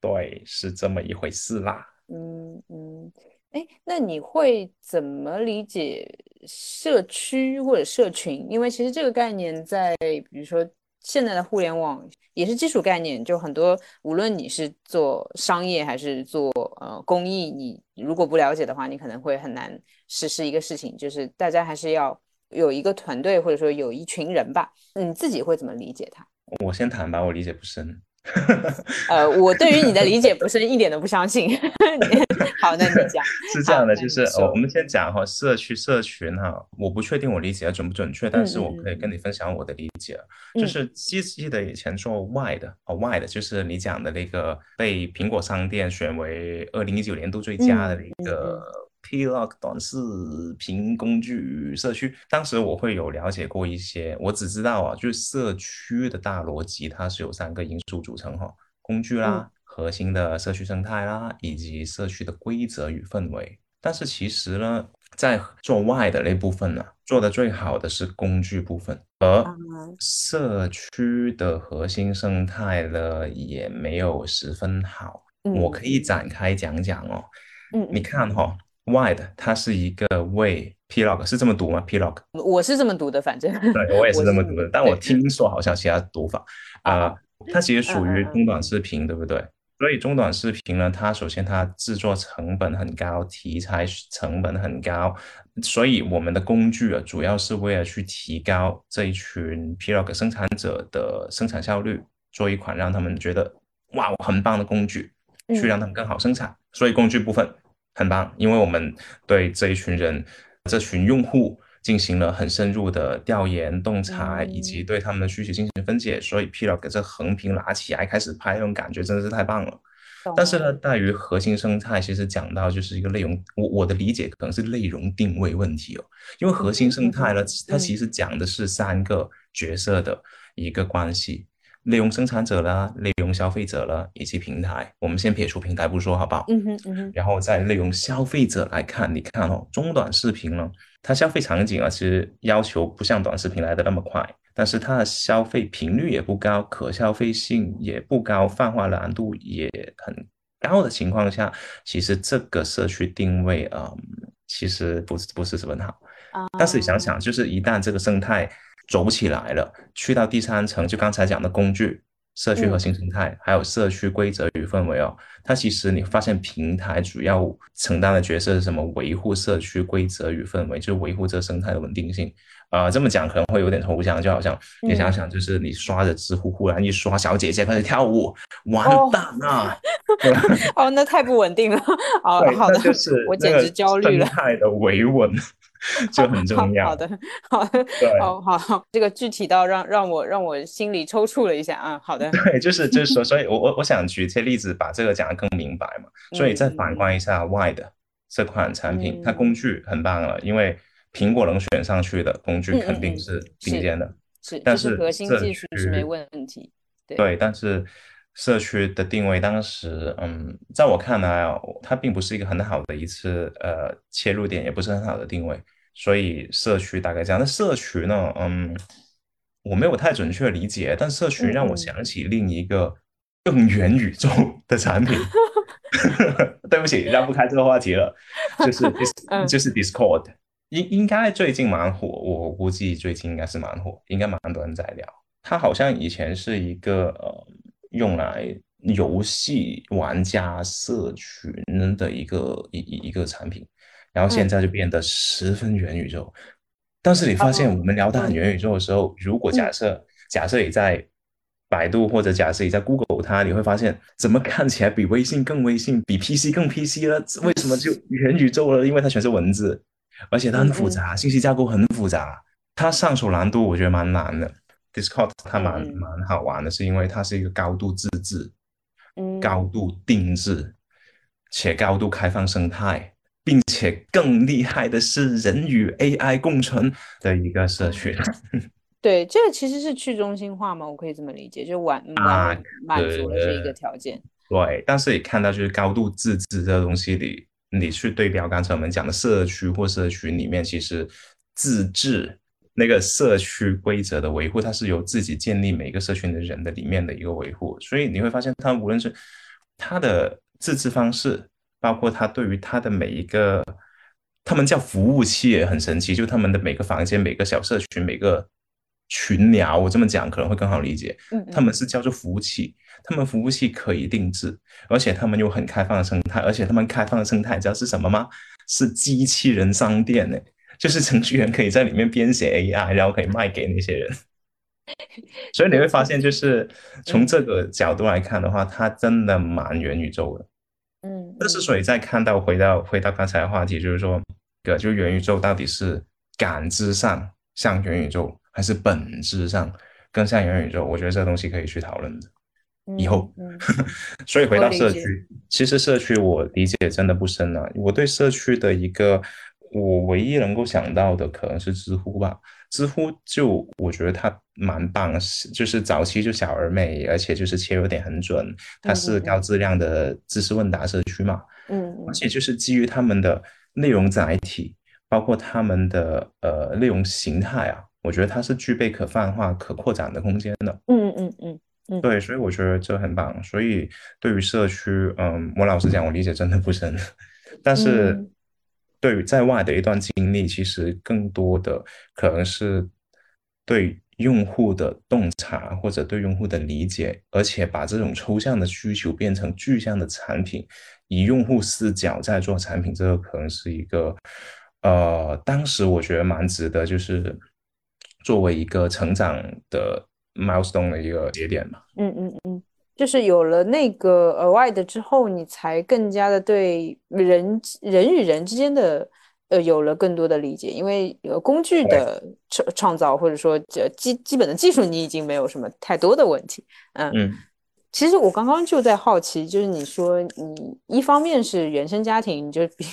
对，是这么一回事啦。嗯嗯，哎，那你会怎么理解社区或者社群？因为其实这个概念在，比如说。现在的互联网也是基础概念，就很多，无论你是做商业还是做呃公益，你如果不了解的话，你可能会很难实施一个事情。就是大家还是要有一个团队，或者说有一群人吧。你自己会怎么理解它？我先谈吧，我理解不深。呃，我对于你的理解不是一点都不相信。好，那你讲。是这样的，就是呃，我们先讲哈，社区社群哈，我不确定我理解的准不准确，但是我可以跟你分享我的理解。就是记记得以前做 Y 的哦，Y 的就是你讲的那个被苹果商店选为二零一九年度最佳的一个。Plog 短视频工具社区，当时我会有了解过一些，我只知道啊，就是社区的大逻辑，它是有三个因素组成哈，工具啦，核心的社区生态啦，以及社区的规则与氛围。但是其实呢，在做外的那部分呢，做的最好的是工具部分，而社区的核心生态呢，也没有十分好。我可以展开讲讲哦，嗯，你看哈。Wide，它是一个为 Plog 是这么读吗？Plog，我是这么读的，反正对我也是这么读的。但我听说好像其他读法啊，它其实属于中短视频，对不对？所以中短视频呢，它首先它制作成本很高，题材成本很高，所以我们的工具啊，主要是为了去提高这一群 Plog 生产者的生产效率，做一款让他们觉得哇我很棒的工具，去让他们更好生产。所以工具部分。很棒，因为我们对这一群人、这群用户进行了很深入的调研、洞察，以及对他们的需求进行分解，所以 P 了给这横屏拿起来开始拍，那种感觉真的是太棒了。但是呢，在于核心生态，其实讲到就是一个内容，我我的理解可能是内容定位问题哦。因为核心生态呢，它其实讲的是三个角色的一个关系。内容生产者啦，内容消费者啦，以及平台，我们先撇除平台不说，好不好？嗯哼，嗯哼。然后在内容消费者来看，你看哦，中短视频呢，它消费场景啊，其实要求不像短视频来的那么快，但是它的消费频率也不高，可消费性也不高，泛化难度也很高的情况下，其实这个社区定位啊，其实不是不是什么好。啊。但是你想想，就是一旦这个生态。走起来了，去到第三层，就刚才讲的工具、社区核心生态，还有社区规则与氛围哦。它其实你发现平台主要承担的角色是什么？维护社区规则与氛围，就是维护这个生态的稳定性。啊，这么讲可能会有点抽象，就好像你想想，就是你刷着知乎，忽然一刷小姐姐开始跳舞，完蛋了。哦，那太不稳定了。哦，好的，就是 我简直焦虑了。生态的维稳。就很重要。好的，好的，好好，这个具体到让让我让我心里抽搐了一下啊。好的，对，就是就是说，所以我我我想举一些例子，把这个讲得更明白嘛。所以再反观一下 Y 的这款产品，它工具很棒了，因为苹果能选上去的工具肯定是顶尖的，是，但是核心技术是没问题。对，但是社区的定位当时，嗯，在我看来啊，它并不是一个很好的一次呃切入点，也不是很好的定位。所以社区大概这样，那社区呢？嗯，我没有太准确理解，但社区让我想起另一个更元宇宙的产品。对不起，绕不开这个话题了，就是 就是 Discord，应应该最近蛮火，我估计最近应该是蛮火，应该蛮多人在聊。它好像以前是一个呃用来游戏玩家社群的一个一一一个产品，然后现在就变得十分元宇宙。但是你发现我们聊到很元宇宙的时候，如果假设假设你在百度或者假设你在 Google 它，你会发现怎么看起来比微信更微信，比 PC 更 PC 了？为什么就 元宇宙了？因为它全是文字，而且它很复杂，信息架构很复杂，它上手难度我觉得蛮难的。Discord 它蛮蛮好玩的，是因为它是一个高度自制、高度定制且高度开放生态。并且更厉害的是，人与 AI 共存的一个社群。对，这个其实是去中心化嘛，我可以这么理解，就完满满足了这一个条件。对，但是你看到就是高度自治这个东西里，你去对标刚才我们讲的社区或社群里面，其实自治那个社区规则的维护，它是由自己建立每个社群的人的里面的一个维护，所以你会发现，它无论是它的自治方式。包括他对于他的每一个，他们叫服务器也很神奇，就他们的每个房间、每个小社群、每个群聊，我这么讲可能会更好理解。嗯，他们是叫做服务器，他们服务器可以定制，而且他们有很开放的生态，而且他们开放的生态知道是什么吗？是机器人商店呢，就是程序员可以在里面编写 AI，然后可以卖给那些人。所以你会发现，就是从这个角度来看的话，它真的蛮元宇宙的。嗯，但是所以再看到回到回到刚才的话题，就是说，个就元宇宙到底是感知上像元宇宙，还是本质上更像元宇宙？我觉得这个东西可以去讨论的。以后，所以回到社区，其实社区我理解真的不深啊。我对社区的一个，我唯一能够想到的可能是知乎吧。知乎就我觉得它蛮棒，就是早期就小而美，而且就是切入点很准。它是高质量的知识问答社区嘛，嗯，而且就是基于他们的内容载体，包括他们的呃内容形态啊，我觉得它是具备可泛化、可扩展的空间的。嗯嗯嗯嗯，对，所以我觉得这很棒。所以对于社区，嗯，我老实讲，我理解真的不深，但是。对于在外的一段经历，其实更多的可能是对用户的洞察或者对用户的理解，而且把这种抽象的需求变成具象的产品，以用户视角在做产品，这个可能是一个呃，当时我觉得蛮值得，就是作为一个成长的 milestone 的一个节点嘛。嗯嗯嗯。就是有了那个额外的之后，你才更加的对人人与人之间的呃有了更多的理解，因为呃工具的创创造或者说这基基本的技术你已经没有什么太多的问题。嗯嗯，其实我刚刚就在好奇，就是你说你一方面是原生家庭，就比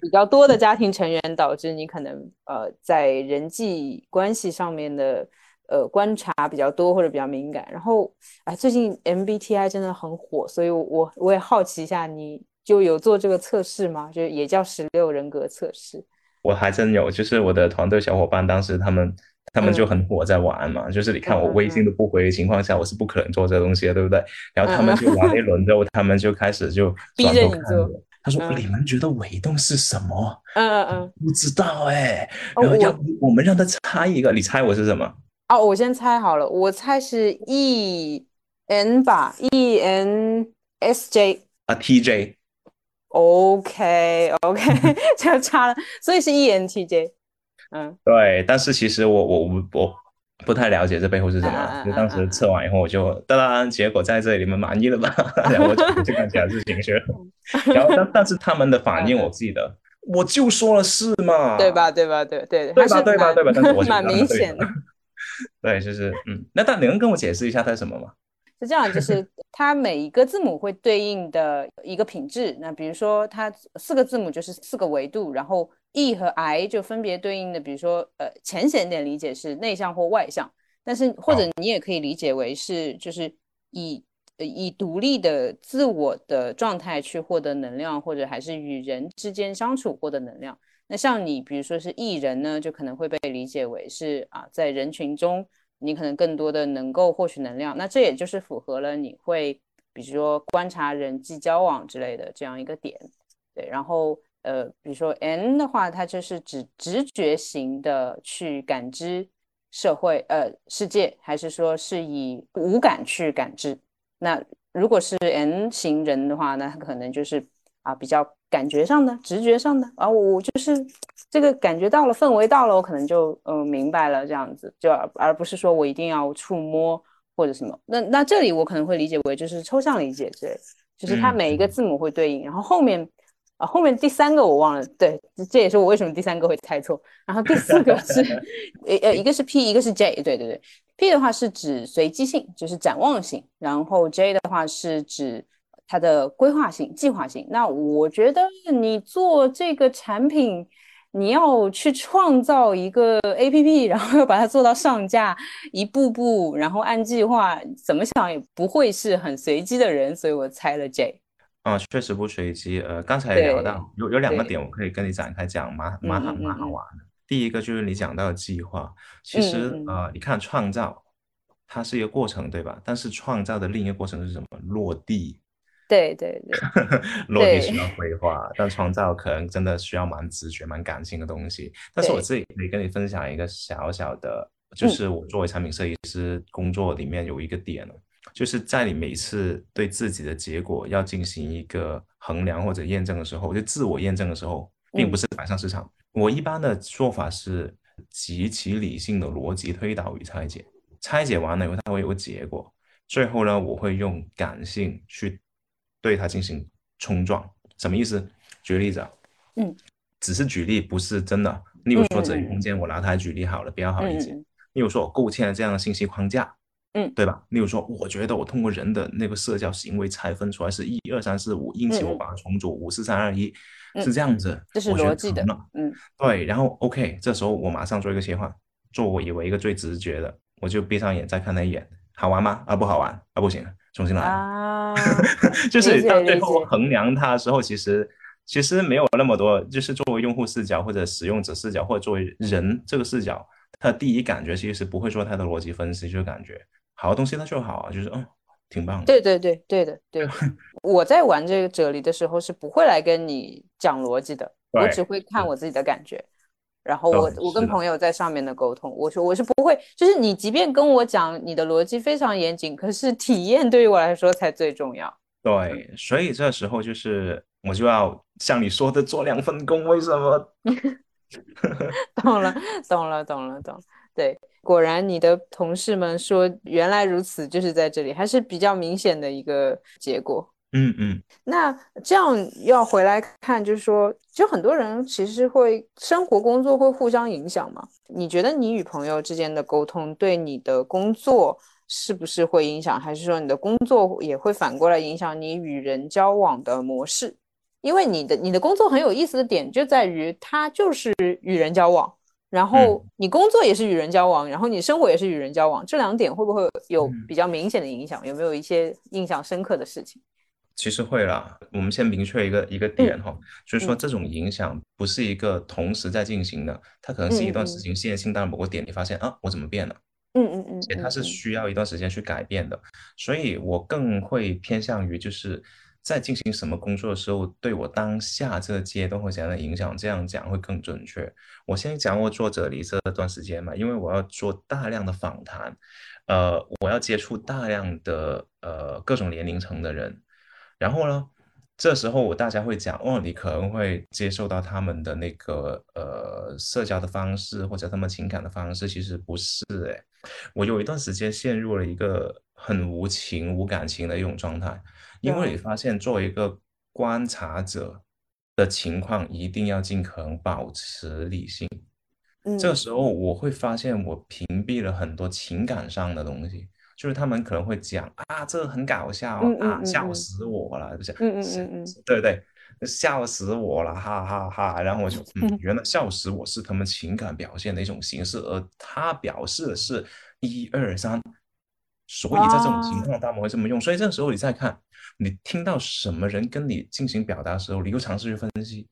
比较多的家庭成员导致你可能呃在人际关系上面的。呃，观察比较多或者比较敏感，然后哎，最近 MBTI 真的很火，所以我我也好奇一下，你就有做这个测试吗？就也叫十六人格测试。我还真有，就是我的团队小伙伴当时他们他们就很火在玩嘛，就是你看我微信都不回的情况下，我是不可能做这个东西的，对不对？然后他们就玩了一轮之后，他们就开始就 逼着你做。他说：“你们觉得伪动是什么？”嗯嗯嗯，不知道哎。然后要我们让他猜一个，你猜我是什么？哦，我先猜好了，我猜是 E N 吧，E N S J 啊，T J，OK OK，就差了，所以是 E N T J，嗯，对，但是其实我我我我不太了解这背后是什么，就当时测完以后我就当然结果在这里，你们满意了吧？然后我就就看起来是情绪，然后但但是他们的反应我记得，我就说了是嘛，对吧？对吧？对对对吧？对吧？对吧？但是我蛮明显的。对，就是嗯，那但你能跟我解释一下它是什么吗？是这样，就是 它每一个字母会对应的一个品质。那比如说，它四个字母就是四个维度，然后 E 和 I 就分别对应的，比如说呃，浅显点理解是内向或外向，但是或者你也可以理解为是就是以以独立的自我的状态去获得能量，或者还是与人之间相处获得能量。那像你，比如说是艺人呢，就可能会被理解为是啊，在人群中，你可能更多的能够获取能量。那这也就是符合了你会，比如说观察人际交往之类的这样一个点。对，然后呃，比如说 N 的话，它就是指直觉型的去感知社会呃世界，还是说是以五感去感知？那如果是 N 型人的话，那他可能就是啊比较感觉上的、直觉上的啊，我就是这个感觉到了，氛围到了，我可能就嗯明白了这样子，就而不是说我一定要触摸或者什么。那那这里我可能会理解为就是抽象理解之类，就是它每一个字母会对应，然后后面。啊，后面第三个我忘了，对，这也是我为什么第三个会猜错。然后第四个是，呃呃，一个是 P，一个是 J，对对对，P 的话是指随机性，就是展望性，然后 J 的话是指它的规划性、计划性。那我觉得你做这个产品，你要去创造一个 APP，然后要把它做到上架，一步步，然后按计划，怎么想也不会是很随机的人，所以我猜了 J。啊，确实不随机。呃，刚才聊到有有两个点，我可以跟你展开讲，蛮蛮好蛮好玩的。第一个就是你讲到的计划，其实呃，你看创造，它是一个过程，对吧？但是创造的另一个过程是什么？落地。对对对。落地需要规划，但创造可能真的需要蛮直觉、蛮感性的东西。但是我自己可以跟你分享一个小小的，就是我作为产品设计师工作里面有一个点。就是在你每次对自己的结果要进行一个衡量或者验证的时候，就自我验证的时候，并不是摆上市场。我一般的做法是极其理性的逻辑推导与拆解，拆解完了以后，它会有个结果。最后呢，我会用感性去对它进行冲撞。什么意思？举个例子啊，嗯，只是举例，不是真的。例如说，这里空间，我拿它举例好了，比较好理解。例如说，我构建了这样的信息框架。嗯，对吧？例如说，我觉得我通过人的那个社交行为拆分出来是一二三四五，因此我把它重组五四三二一，是这样子，这是逻辑的。嗯，对。然后 OK，这时候我马上做一个切换，做我以为一个最直觉的，我就闭上眼再看他一眼，好玩吗？啊，不好玩啊，不行，重新来。啊，就是到最后衡量它的时候，其实其实没有那么多，就是作为用户视角或者使用者视角，或者作为人这个视角，他的第一感觉其实是不会做太多逻辑分析，就是感觉。好的东西它就好，就是嗯，挺棒的。对对对对的对。我在玩这个啫喱的时候是不会来跟你讲逻辑的，我只会看我自己的感觉。然后我我跟朋友在上面的沟通，我说我是不会，就是你即便跟我讲你的逻辑非常严谨，可是体验对于我来说才最重要。对，所以这时候就是我就要像你说的做两份工，为什么？懂了，懂了，懂了，懂。对。果然，你的同事们说原来如此，就是在这里，还是比较明显的一个结果。嗯嗯。那这样要回来看，就是说，就很多人其实会生活工作会互相影响嘛？你觉得你与朋友之间的沟通对你的工作是不是会影响，还是说你的工作也会反过来影响你与人交往的模式？因为你的你的工作很有意思的点就在于它就是与人交往。然后你工作也是与人交往，然后你生活也是与人交往，这两点会不会有比较明显的影响？有没有一些印象深刻的事情？其实会啦，我们先明确一个一个点哈，就是说这种影响不是一个同时在进行的，它可能是一段时间线性到某个点，你发现啊，我怎么变了？嗯嗯嗯，且它是需要一段时间去改变的，所以我更会偏向于就是。在进行什么工作的时候，对我当下这个阶段会怎样的影响？这样讲会更准确。我先讲我做这里这段时间嘛，因为我要做大量的访谈，呃，我要接触大量的呃各种年龄层的人，然后呢，这时候我大家会讲，哦，你可能会接受到他们的那个呃社交的方式或者他们情感的方式，其实不是诶，我有一段时间陷入了一个很无情无感情的一种状态。因为你发现，作为一个观察者的情况，一定要尽可能保持理性。嗯，这个时候我会发现，我屏蔽了很多情感上的东西。就是他们可能会讲啊，这个很搞笑啊，笑死我了，就是嗯嗯嗯嗯，对不对？笑死我了，哈哈哈。然后我就嗯，原来笑死我是他们情感表现的一种形式，而他表示的是一二三。所以在这种情况，他们会这么用。所以这个时候，你再看，你听到什么人跟你进行表达的时候，你又尝试去分析，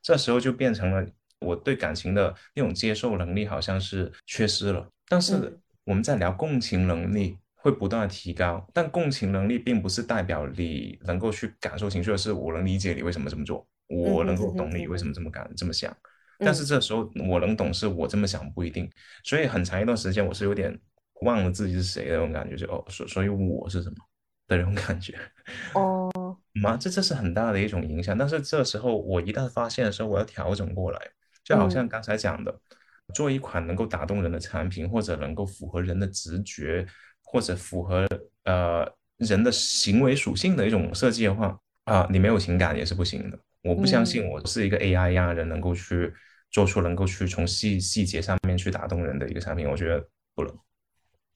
这时候就变成了我对感情的那种接受能力好像是缺失了。但是我们在聊共情能力会不断的提高，但共情能力并不是代表你能够去感受情绪，而是我能理解你为什么这么做，我能够懂你为什么这么感这么想。但是这时候我能懂是我这么想不一定，所以很长一段时间我是有点。忘了自己是谁的那种感觉，就哦，所所以我是什么？的那种感觉。哦，嘛，这这是很大的一种影响。但是这时候我一旦发现的时候，我要调整过来，就好像刚才讲的，做一款能够打动人的产品，或者能够符合人的直觉，或者符合呃人的行为属性的一种设计的话啊，你没有情感也是不行的。我不相信我是一个 AI 一样的人能够去做出能够去从细细节上面去打动人的一个产品，我觉得不能。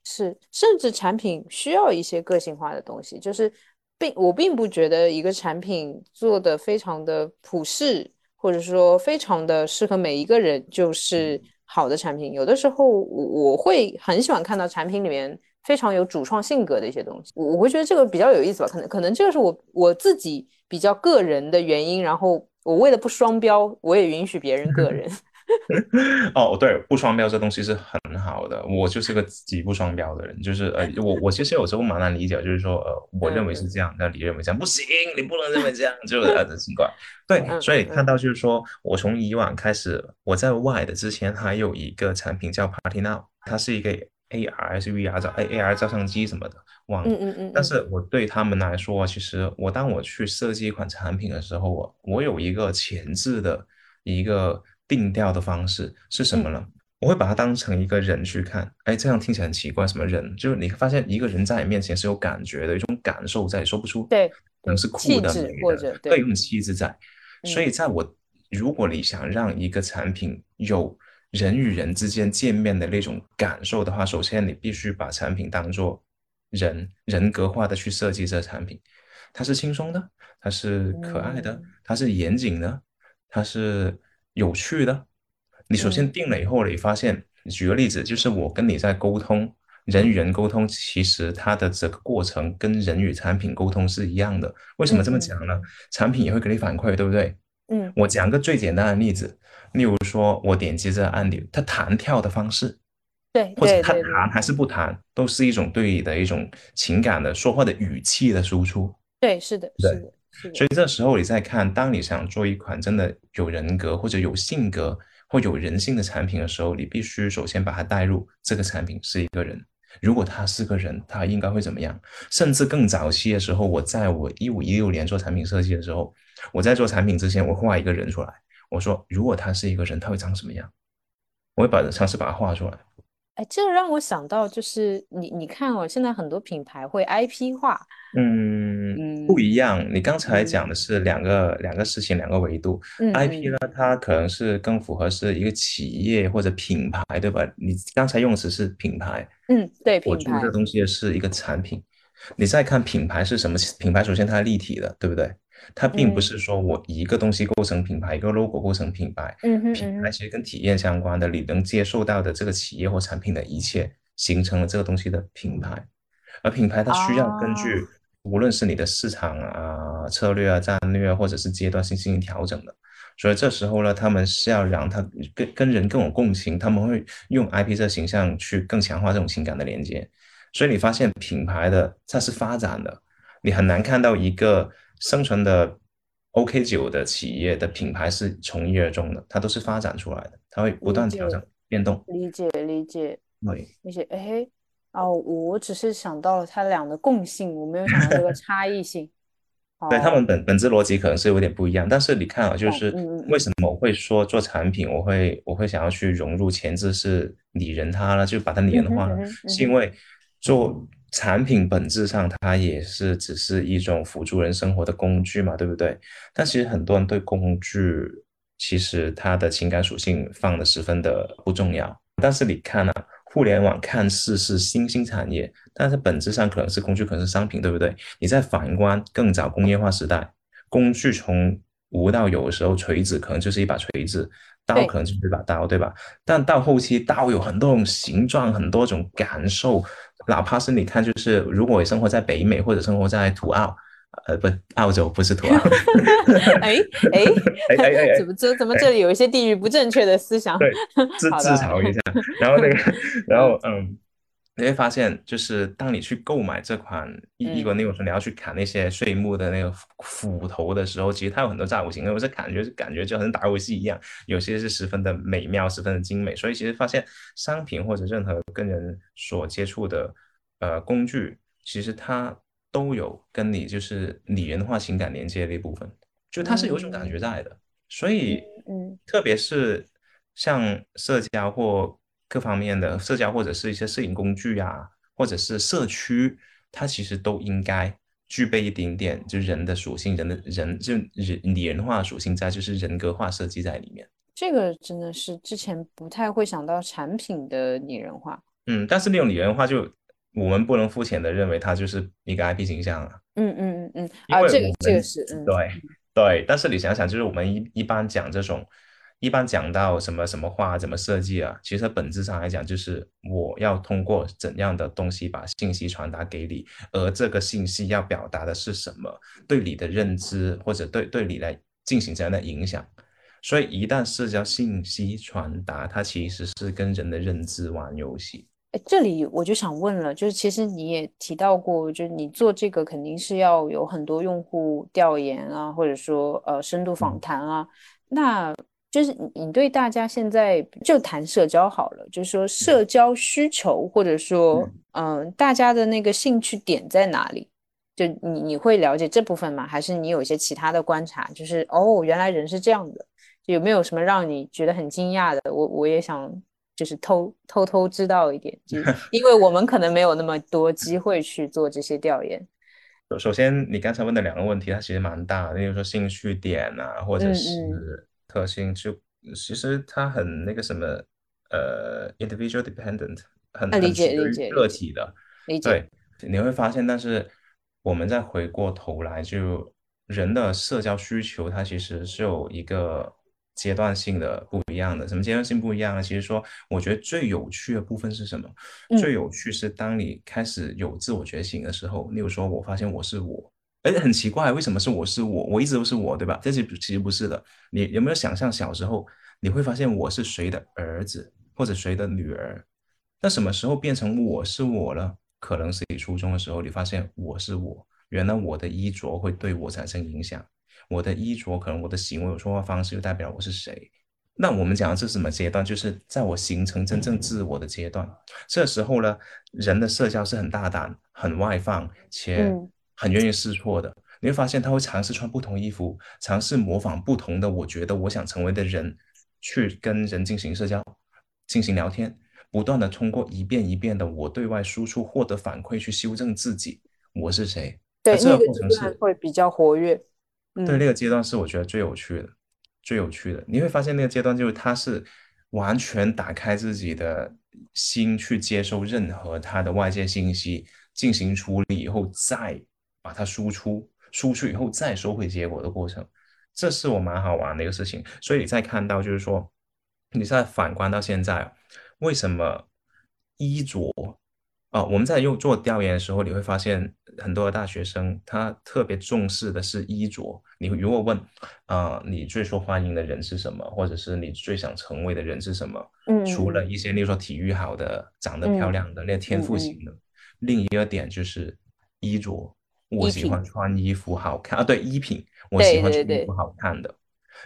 是，甚至产品需要一些个性化的东西，就是并我并不觉得一个产品做的非常的普适，或者说非常的适合每一个人，就是好的产品。有的时候我我会很喜欢看到产品里面非常有主创性格的一些东西，我我会觉得这个比较有意思吧。可能可能这个是我我自己比较个人的原因，然后我为了不双标，我也允许别人个 人。哦，对，不双标这东西是很好的。我就是个极不双标的人，就是呃，我我其实有时候蛮难理解，就是说呃，我认为是这样，那你认为这样不行，你不能认为这样，就是呃的情况。对，所以看到就是说我从以往开始，我在外的之前还有一个产品叫 Party Now，它是一个 AR 还是 VR 照 A AR 照相机什么的，忘了。嗯嗯嗯。但是我对他们来说，其实我当我去设计一款产品的时候，我我有一个前置的一个。定调的方式是什么呢？我会把它当成一个人去看，哎，这样听起来很奇怪。什么人？就是你发现一个人在你面前是有感觉的，一种感受在，说不出，对，可能是酷的、美的，对，有种气质在。所以，在我如果你想让一个产品有人与人之间见面的那种感受的话，首先你必须把产品当做人人格化的去设计这个产品。它是轻松的，它是可爱的，它是严谨的，它是。有趣的，你首先定了以后，你发现，举个例子，就是我跟你在沟通，人与人沟通，其实它的整个过程跟人与产品沟通是一样的。为什么这么讲呢？产品也会给你反馈，对不对？嗯。我讲个最简单的例子，例如说我点击这个按钮，它弹跳的方式，对，或者它弹还是不弹，都是一种对你的一种情感的说话的语气的输出。对，是的，是的。所以这时候你再看，当你想做一款真的有人格或者有性格或有人性的产品的时候，你必须首先把它带入这个产品是一个人。如果他是个人，他应该会怎么样？甚至更早期的时候，我在我一五一六年做产品设计的时候，我在做产品之前，我画一个人出来，我说如果他是一个人，他会长什么样？我会把尝试把它画出来。哎，这让我想到，就是你你看哦，现在很多品牌会 IP 化，嗯，不一样。你刚才讲的是两个两个事情，两个维度。IP 呢，它可能是更符合是一个企业或者品牌，对吧？你刚才用词是品牌，嗯，对，品牌我做这东西是一个产品。你再看品牌是什么品牌，首先它是立体的，对不对？它并不是说我一个东西构成品牌，一个 logo 构成品牌。嗯哼，品牌其实跟体验相关的，你能接受到的这个企业或产品的一切，形成了这个东西的品牌。而品牌它需要根据，无论是你的市场啊、策略啊、战略，或者是阶段性进行调整的。所以这时候呢，他们是要让他跟跟人更有共情，他们会用 IP 这形象去更强化这种情感的连接。所以你发现品牌的它是发展的，你很难看到一个。生存的 OK 九的企业的品牌是从一而终的，它都是发展出来的，它会不断调整变动。理解理解，对理解。哎，哦，我只是想到了它俩的共性，我没有想到这个差异性。对他们本本质逻辑可能是有点不一样，但是你看啊，就是为什么我会说做产品，我会我会想要去融入前置是拟人它呢？就把它拟人化呢？是因为做。产品本质上它也是只是一种辅助人生活的工具嘛，对不对？但其实很多人对工具其实它的情感属性放的十分的不重要。但是你看啊，互联网看似是新兴产业，但是本质上可能是工具，可能是商品，对不对？你在反观更早工业化时代，工具从无到有的时候，锤子可能就是一把锤子，刀可能就是一把刀，对吧？但到后期，刀有很多种形状，很多种感受。哪怕是你看，就是如果生活在北美或者生活在土澳，呃，不，澳洲不是土澳。哎 哎哎哎哎，怎么这怎么这里有一些地域不正确的思想？对，自自嘲一下。然后那个，然后嗯。你会发现，就是当你去购买这款一一个那种说你要去砍那些碎木的那个斧头的时候，其实它有很多造型，我是感觉感觉就好像打游戏一样，有些是十分的美妙，十分的精美。所以其实发现商品或者任何跟人所接触的呃工具，其实它都有跟你就是拟人化情感连接的一部分，就它是有一种感觉在的。所以，嗯，特别是像社交或各方面的社交，或者是一些摄影工具啊，或者是社区，它其实都应该具备一点点就人的属性，人的人就人拟人化属性在，就是人格化设计在里面。这个真的是之前不太会想到产品的拟人化。嗯，但是那种拟人化就我们不能肤浅的认为它就是一个 IP 形象啊。嗯嗯嗯嗯，啊，这个这个是，嗯，对对，但是你想想，就是我们一一般讲这种，一般讲到什么什么画怎么设计啊，其实本质上来讲，就是我要通过怎样的东西把信息传达给你，而这个信息要表达的是什么，对你的认知或者对对你来进行怎样的影响。所以一旦社交信息传达，它其实是跟人的认知玩游戏。哎，这里我就想问了，就是其实你也提到过，就是你做这个肯定是要有很多用户调研啊，或者说呃深度访谈啊，那就是你你对大家现在就谈社交好了，就是说社交需求或者说嗯大家的那个兴趣点在哪里？就你你会了解这部分吗？还是你有一些其他的观察？就是哦，原来人是这样的，有没有什么让你觉得很惊讶的？我我也想。就是偷偷偷知道一点，就 因为我们可能没有那么多机会去做这些调研。首首先，你刚才问的两个问题，它其实蛮大的，例如说兴趣点啊，或者是特性，就其实它很那个什么，呃，individual dependent，很理解理解个体的。理解。对，你会发现，但是我们再回过头来，就人的社交需求，它其实是有一个。阶段性的不一样的，什么阶段性不一样呢？其实说，我觉得最有趣的部分是什么？最有趣是当你开始有自我觉醒的时候。例如说，我发现我是我，哎，很奇怪，为什么是我是我？我一直都是我，对吧？这是其实不是的。你有没有想象小时候你会发现我是谁的儿子或者谁的女儿？那什么时候变成我是我了？可能是你初中的时候，你发现我是我，原来我的衣着会对我产生影响。我的衣着，可能我的行为、我说话方式，就代表我是谁。那我们讲的是什么阶段？就是在我形成真正自我的阶段。这时候呢，人的社交是很大胆、很外放，且很愿意试错的。你会发现，他会尝试穿不同衣服，尝试模仿不同的我觉得我想成为的人，去跟人进行社交、进行聊天，不断的通过一遍一遍的我对外输出获得反馈，去修正自己我是谁。对，这个过程是会比较活跃。对那个阶段是我觉得最有趣的，最有趣的。你会发现那个阶段就是他是完全打开自己的心去接受任何他的外界信息，进行处理以后再把它输出，输出以后再收回结果的过程，这是我蛮好玩的一个事情。所以你再看到就是说，你再反观到现在，为什么衣着？哦，我们在用做调研的时候，你会发现很多的大学生他特别重视的是衣着。你如果问，啊，你最受欢迎的人是什么，或者是你最想成为的人是什么？嗯，除了一些，例如说体育好的、长得漂亮的、那天赋型的，另一个点就是衣着。我喜欢穿衣服好看啊，对，衣品，我喜欢穿衣服好看的，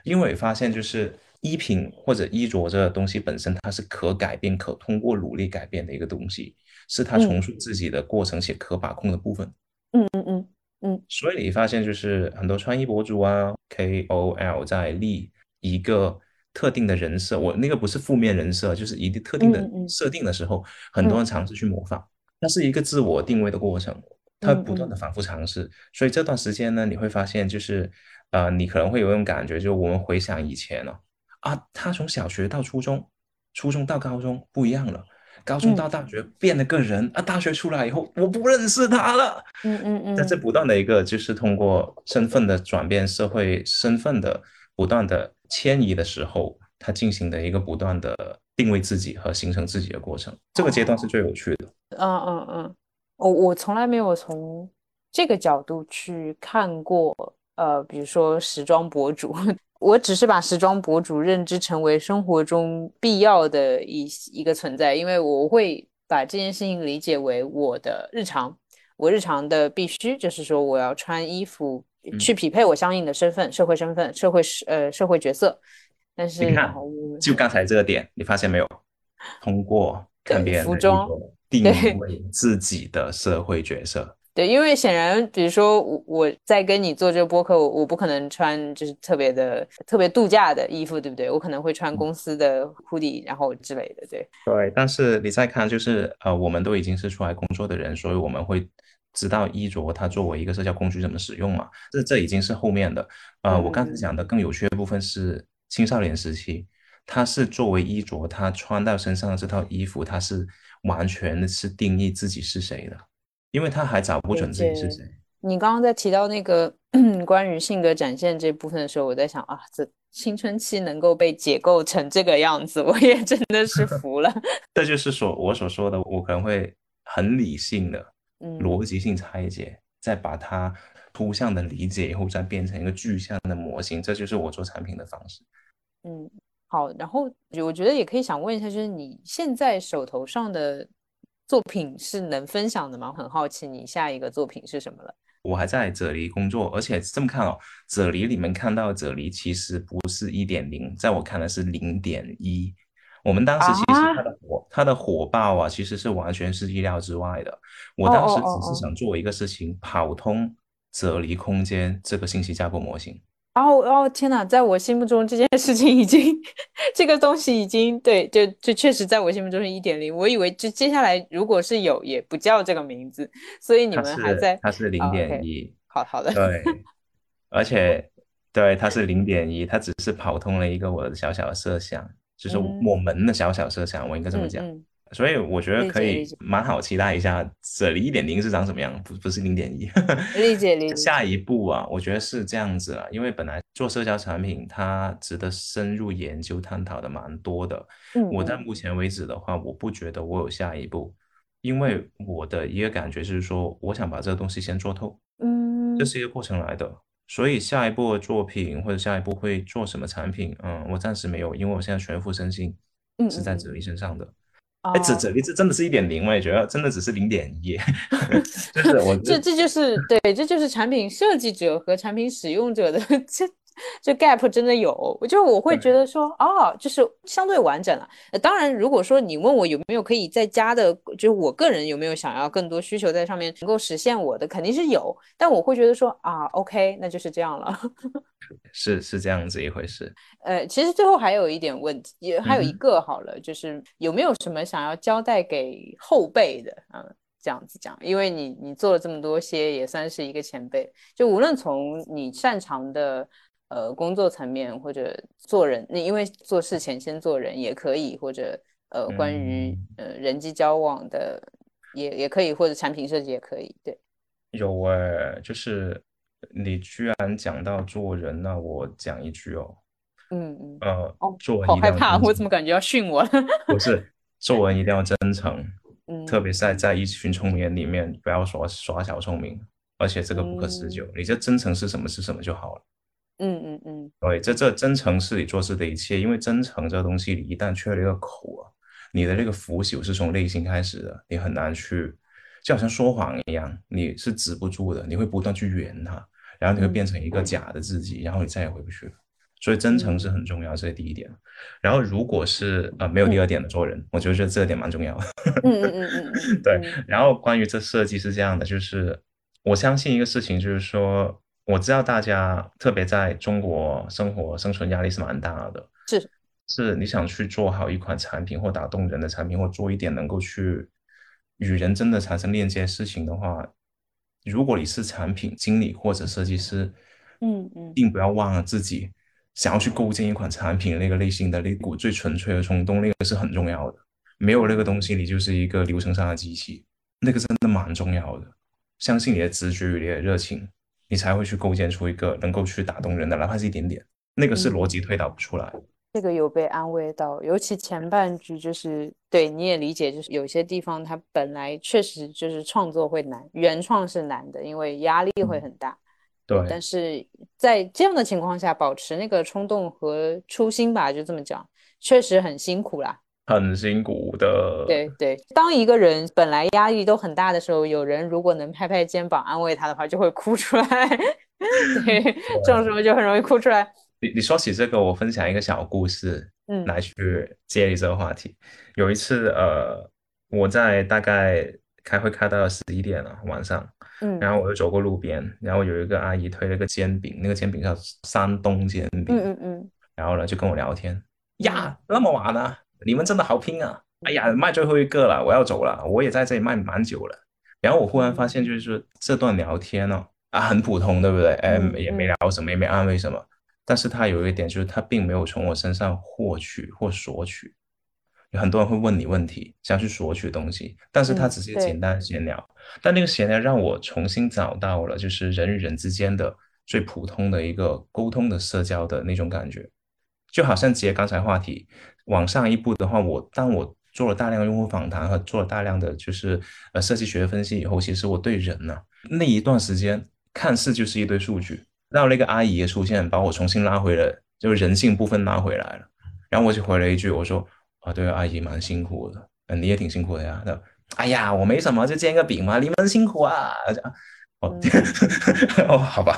因为发现就是衣品或者衣着这个东西本身，它是可改变、可通过努力改变的一个东西。是它重塑自己的过程且可把控的部分。嗯嗯嗯嗯。所以你发现就是很多穿衣博主啊，KOL 在立一个特定的人设，我那个不是负面人设，就是一定特定的设定的时候，很多人尝试去模仿，它是一个自我定位的过程，他不断的反复尝试。所以这段时间呢，你会发现就是，呃，你可能会有一种感觉，就我们回想以前了，啊，他从小学到初中，初中到高中不一样了。高中到大学变了个人啊！大学出来以后，我不认识他了。嗯嗯嗯。在这不断的一个就是通过身份的转变、社会身份的不断的迁移的时候，他进行的一个不断的定位自己和形成自己的过程。这个阶段是最有趣的。嗯嗯嗯。我我从来没有从这个角度去看过，呃，比如说时装博主。我只是把时装博主认知成为生活中必要的一一个存在，因为我会把这件事情理解为我的日常，我日常的必须就是说我要穿衣服去匹配我相应的身份、社会身份、社会呃社会角色。但是你看，就刚才这个点，你发现没有？通过看别人的衣服定位自己的社会角色。对，因为显然，比如说我我在跟你做这个播客，我我不可能穿就是特别的特别度假的衣服，对不对？我可能会穿公司的 hoodie，然后之类的，对。对，但是你再看，就是呃，我们都已经是出来工作的人，所以我们会知道衣着它作为一个社交工具怎么使用嘛。这这已经是后面的。呃，我刚才讲的更有趣的部分是青少年时期，他是作为衣着，他穿到身上的这套衣服，他是完全是定义自己是谁的。因为他还找不准自己是谁。你刚刚在提到那个 关于性格展现这部分的时候，我在想啊，这青春期能够被解构成这个样子，我也真的是 服了。这就是所我所说的，我可能会很理性的、逻辑性拆解，再把它抽象的理解以后，再变成一个具象的模型。这就是我做产品的方式。嗯，好。然后我觉得也可以想问一下，就是你现在手头上的。作品是能分享的吗？很好奇你下一个作品是什么了。我还在啫喱工作，而且这么看哦，啫喱里面看到啫喱其实不是一点零，在我看来是零点一。我们当时其实它的火，它的火爆啊，其实是完全是意料之外的。我当时只是想做一个事情，跑通啫喱空间这个信息架构模型。哦哦天哪，在我心目中这件事情已经，这个东西已经对，就就确实在我心目中是一点零。我以为就接下来如果是有，也不叫这个名字，所以你们还在它是零点一，好好的对，而且对它是零点一，它只是跑通了一个我的小小的设想，就是我们的小小设想，我应该这么讲。所以我觉得可以蛮好期待一下这里一点零是长什么样，不不是零点一。理解理解。下一步啊，我觉得是这样子啊，因为本来做社交产品，它值得深入研究探讨的蛮多的。嗯。我在目前为止的话，我不觉得我有下一步，因为我的一个感觉就是说，我想把这个东西先做透。嗯。这是一个过程来的，所以下一步的作品或者下一步会做什么产品，嗯，我暂时没有，因为我现在全副身心是在哲理身上的。哎，这这这真的是一点零，我也觉得真的只是零点一，就是我这这就是对，这就是产品设计者和产品使用者的 这这 gap 真的有，我就我会觉得说哦，就是相对完整了。当然，如果说你问我有没有可以在家的，就是我个人有没有想要更多需求在上面能够实现我的，肯定是有，但我会觉得说啊，OK，那就是这样了。是是这样子一回事，呃，其实最后还有一点问题，也还有一个好了，就是有没有什么想要交代给后辈的嗯，这样子讲，因为你你做了这么多些，也算是一个前辈，就无论从你擅长的呃工作层面，或者做人，你因为做事前先做人也可以，或者呃关于呃人际交往的也也可以，或者产品设计也可以，对，有哎，就是。你居然讲到做人，那我讲一句哦，嗯嗯，呃，做人好害怕，我怎么感觉要训我了？不是，做人一定要真诚，嗯，特别是在在一群聪明人里面，不要耍耍小聪明，而且这个不可持久。你这真诚是什么是什么就好了，嗯嗯嗯，对，这这真诚是你做事的一切，因为真诚这个东西，你一旦缺了一个口啊，你的这个腐朽是从内心开始的，你很难去。就好像说谎一样，你是止不住的，你会不断去圆它，然后你会变成一个假的自己，然后你再也回不去了。所以真诚是很重要，这是第一点。然后如果是呃没有第二点的做人，我觉得这这点蛮重要的。嗯嗯嗯嗯 对。然后关于这设计是这样的，就是我相信一个事情，就是说我知道大家特别在中国生活生存压力是蛮大的，是是你想去做好一款产品或打动人的产品，或做一点能够去。与人真的产生链接事情的话，如果你是产品经理或者设计师，嗯嗯，并不要忘了自己想要去构建一款产品的那个内心的那股最纯粹的冲动，那个是很重要的。没有那个东西，你就是一个流程上的机器，那个真的蛮重要的。相信你的直觉与你的热情，你才会去构建出一个能够去打动人的，哪怕是一点点，那个是逻辑推导不出来。这个有被安慰到，尤其前半句就是对你也理解，就是有些地方它本来确实就是创作会难，原创是难的，因为压力会很大。对，但是在这样的情况下，保持那个冲动和初心吧，就这么讲，确实很辛苦啦，很辛苦的。对对，当一个人本来压力都很大的时候，有人如果能拍拍肩膀安慰他的话，就会哭出来。对，这种时候就很容易哭出来。你你说起这个，我分享一个小故事，嗯，来去接你这个话题。有一次，呃，我在大概开会开到十一点了晚上，嗯然后我就走过路边，然后有一个阿姨推了个煎饼，那个煎饼叫山东煎饼，嗯嗯嗯然后呢就跟我聊天呀，那么晚了，你们真的好拼啊！哎呀，卖最后一个了，我要走了，我也在这里卖蛮久了。然后我忽然发现，就是说这段聊天哦，啊，很普通，对不对？哎，嗯也没聊什么，也没安慰什么。但是他有一点就是，他并没有从我身上获取或索取。有很多人会问你问题，想去索取东西，但是他只是简单的闲聊。但那个闲聊让我重新找到了，就是人与人之间的最普通的一个沟通的社交的那种感觉。就好像接刚才话题往上一步的话，我当我做了大量用户访谈和做了大量的就是呃设计学分析以后，其实我对人呢、那一段时间看似就是一堆数据，到那个阿姨的出现，把我重新拉回了，就是人性部分拉回来了。然后我就回了一句，我说啊，对，阿姨蛮辛苦的，嗯，你也挺辛苦的呀。她说哎呀，我没什么，就煎个饼嘛，你们辛苦啊。哦，哦，好吧，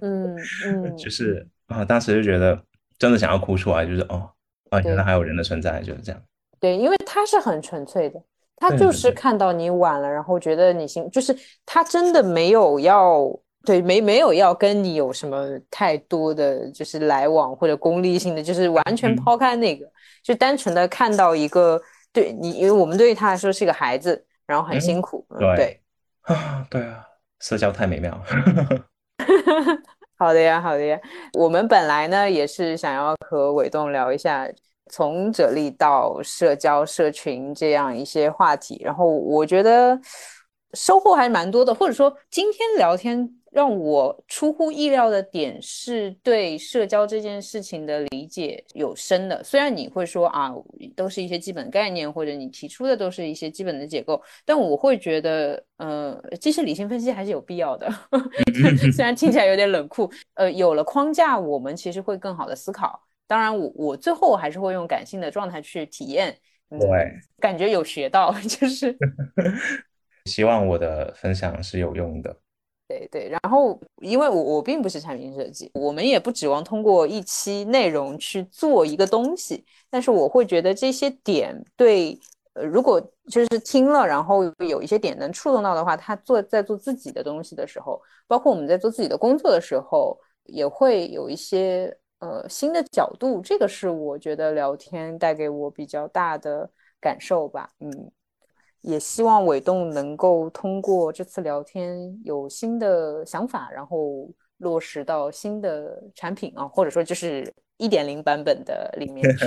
嗯嗯，就是啊，当时就觉得真的想要哭出来，就是哦，啊，对。原来还有人的存在，就是这样。对，因为他是很纯粹的，他就是看到你晚了，然后觉得你辛，就是他真的没有要，对，没没有要跟你有什么太多的就是来往或者功利性的，就是完全嗯。抛开那个，就单纯的看到一个对你，因为我们对于他来说是个孩子，然后很嗯。辛苦，对，啊，对啊，社交太美妙。好的呀，好的呀。我们本来呢也是想要和伟栋聊一下从啫喱到社交社群这样一些话题，然后我觉得收获还蛮多的，或者说今天聊天让我出乎意料的点是对社交这件事情的理解有深的。虽然你会说啊，都是一些基本概念，或者你提出的都是一些基本的结构，但我会觉得，呃，这些理性分析还是有必要的。虽然听起来有点冷酷，呃，有了框架，我们其实会更好的思考。当然我，我最后还是会用感性的状态去体验，嗯，对，感觉有学到，就是 希望我的分享是有用的。对对。然后，因为我我并不是产品设计，我们也不指望通过一期内容去做一个东西，但是我会觉得这些点对。呃，如果就是听了，然后有一些点能触动到的话，他做在做自己的东西的时候，包括我们在做自己的工作的时候，也会有一些呃新的角度。这个是我觉得聊天带给我比较大的感受吧。嗯，也希望伟栋能够通过这次聊天有新的想法，然后落实到新的产品啊，或者说就是一点零版本的里面去。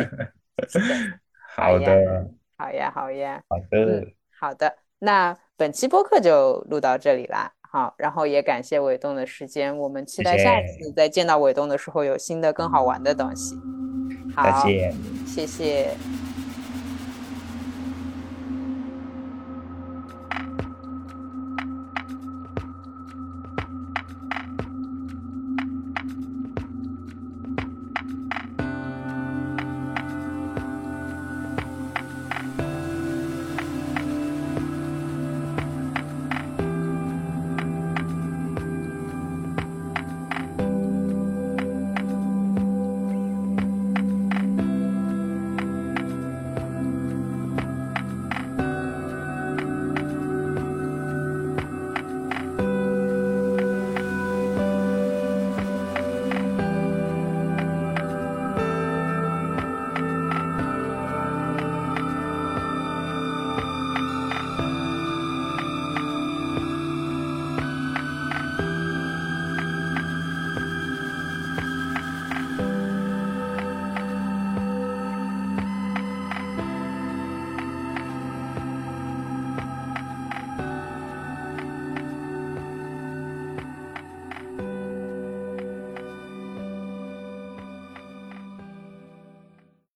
好的，好呀，好呀，好的嗯，好的。那本期播客就录到这里啦。好，然后也感谢伟栋的时间，我们期待下次再见到伟栋的时候有新的更好玩的东西。好，再见。谢谢。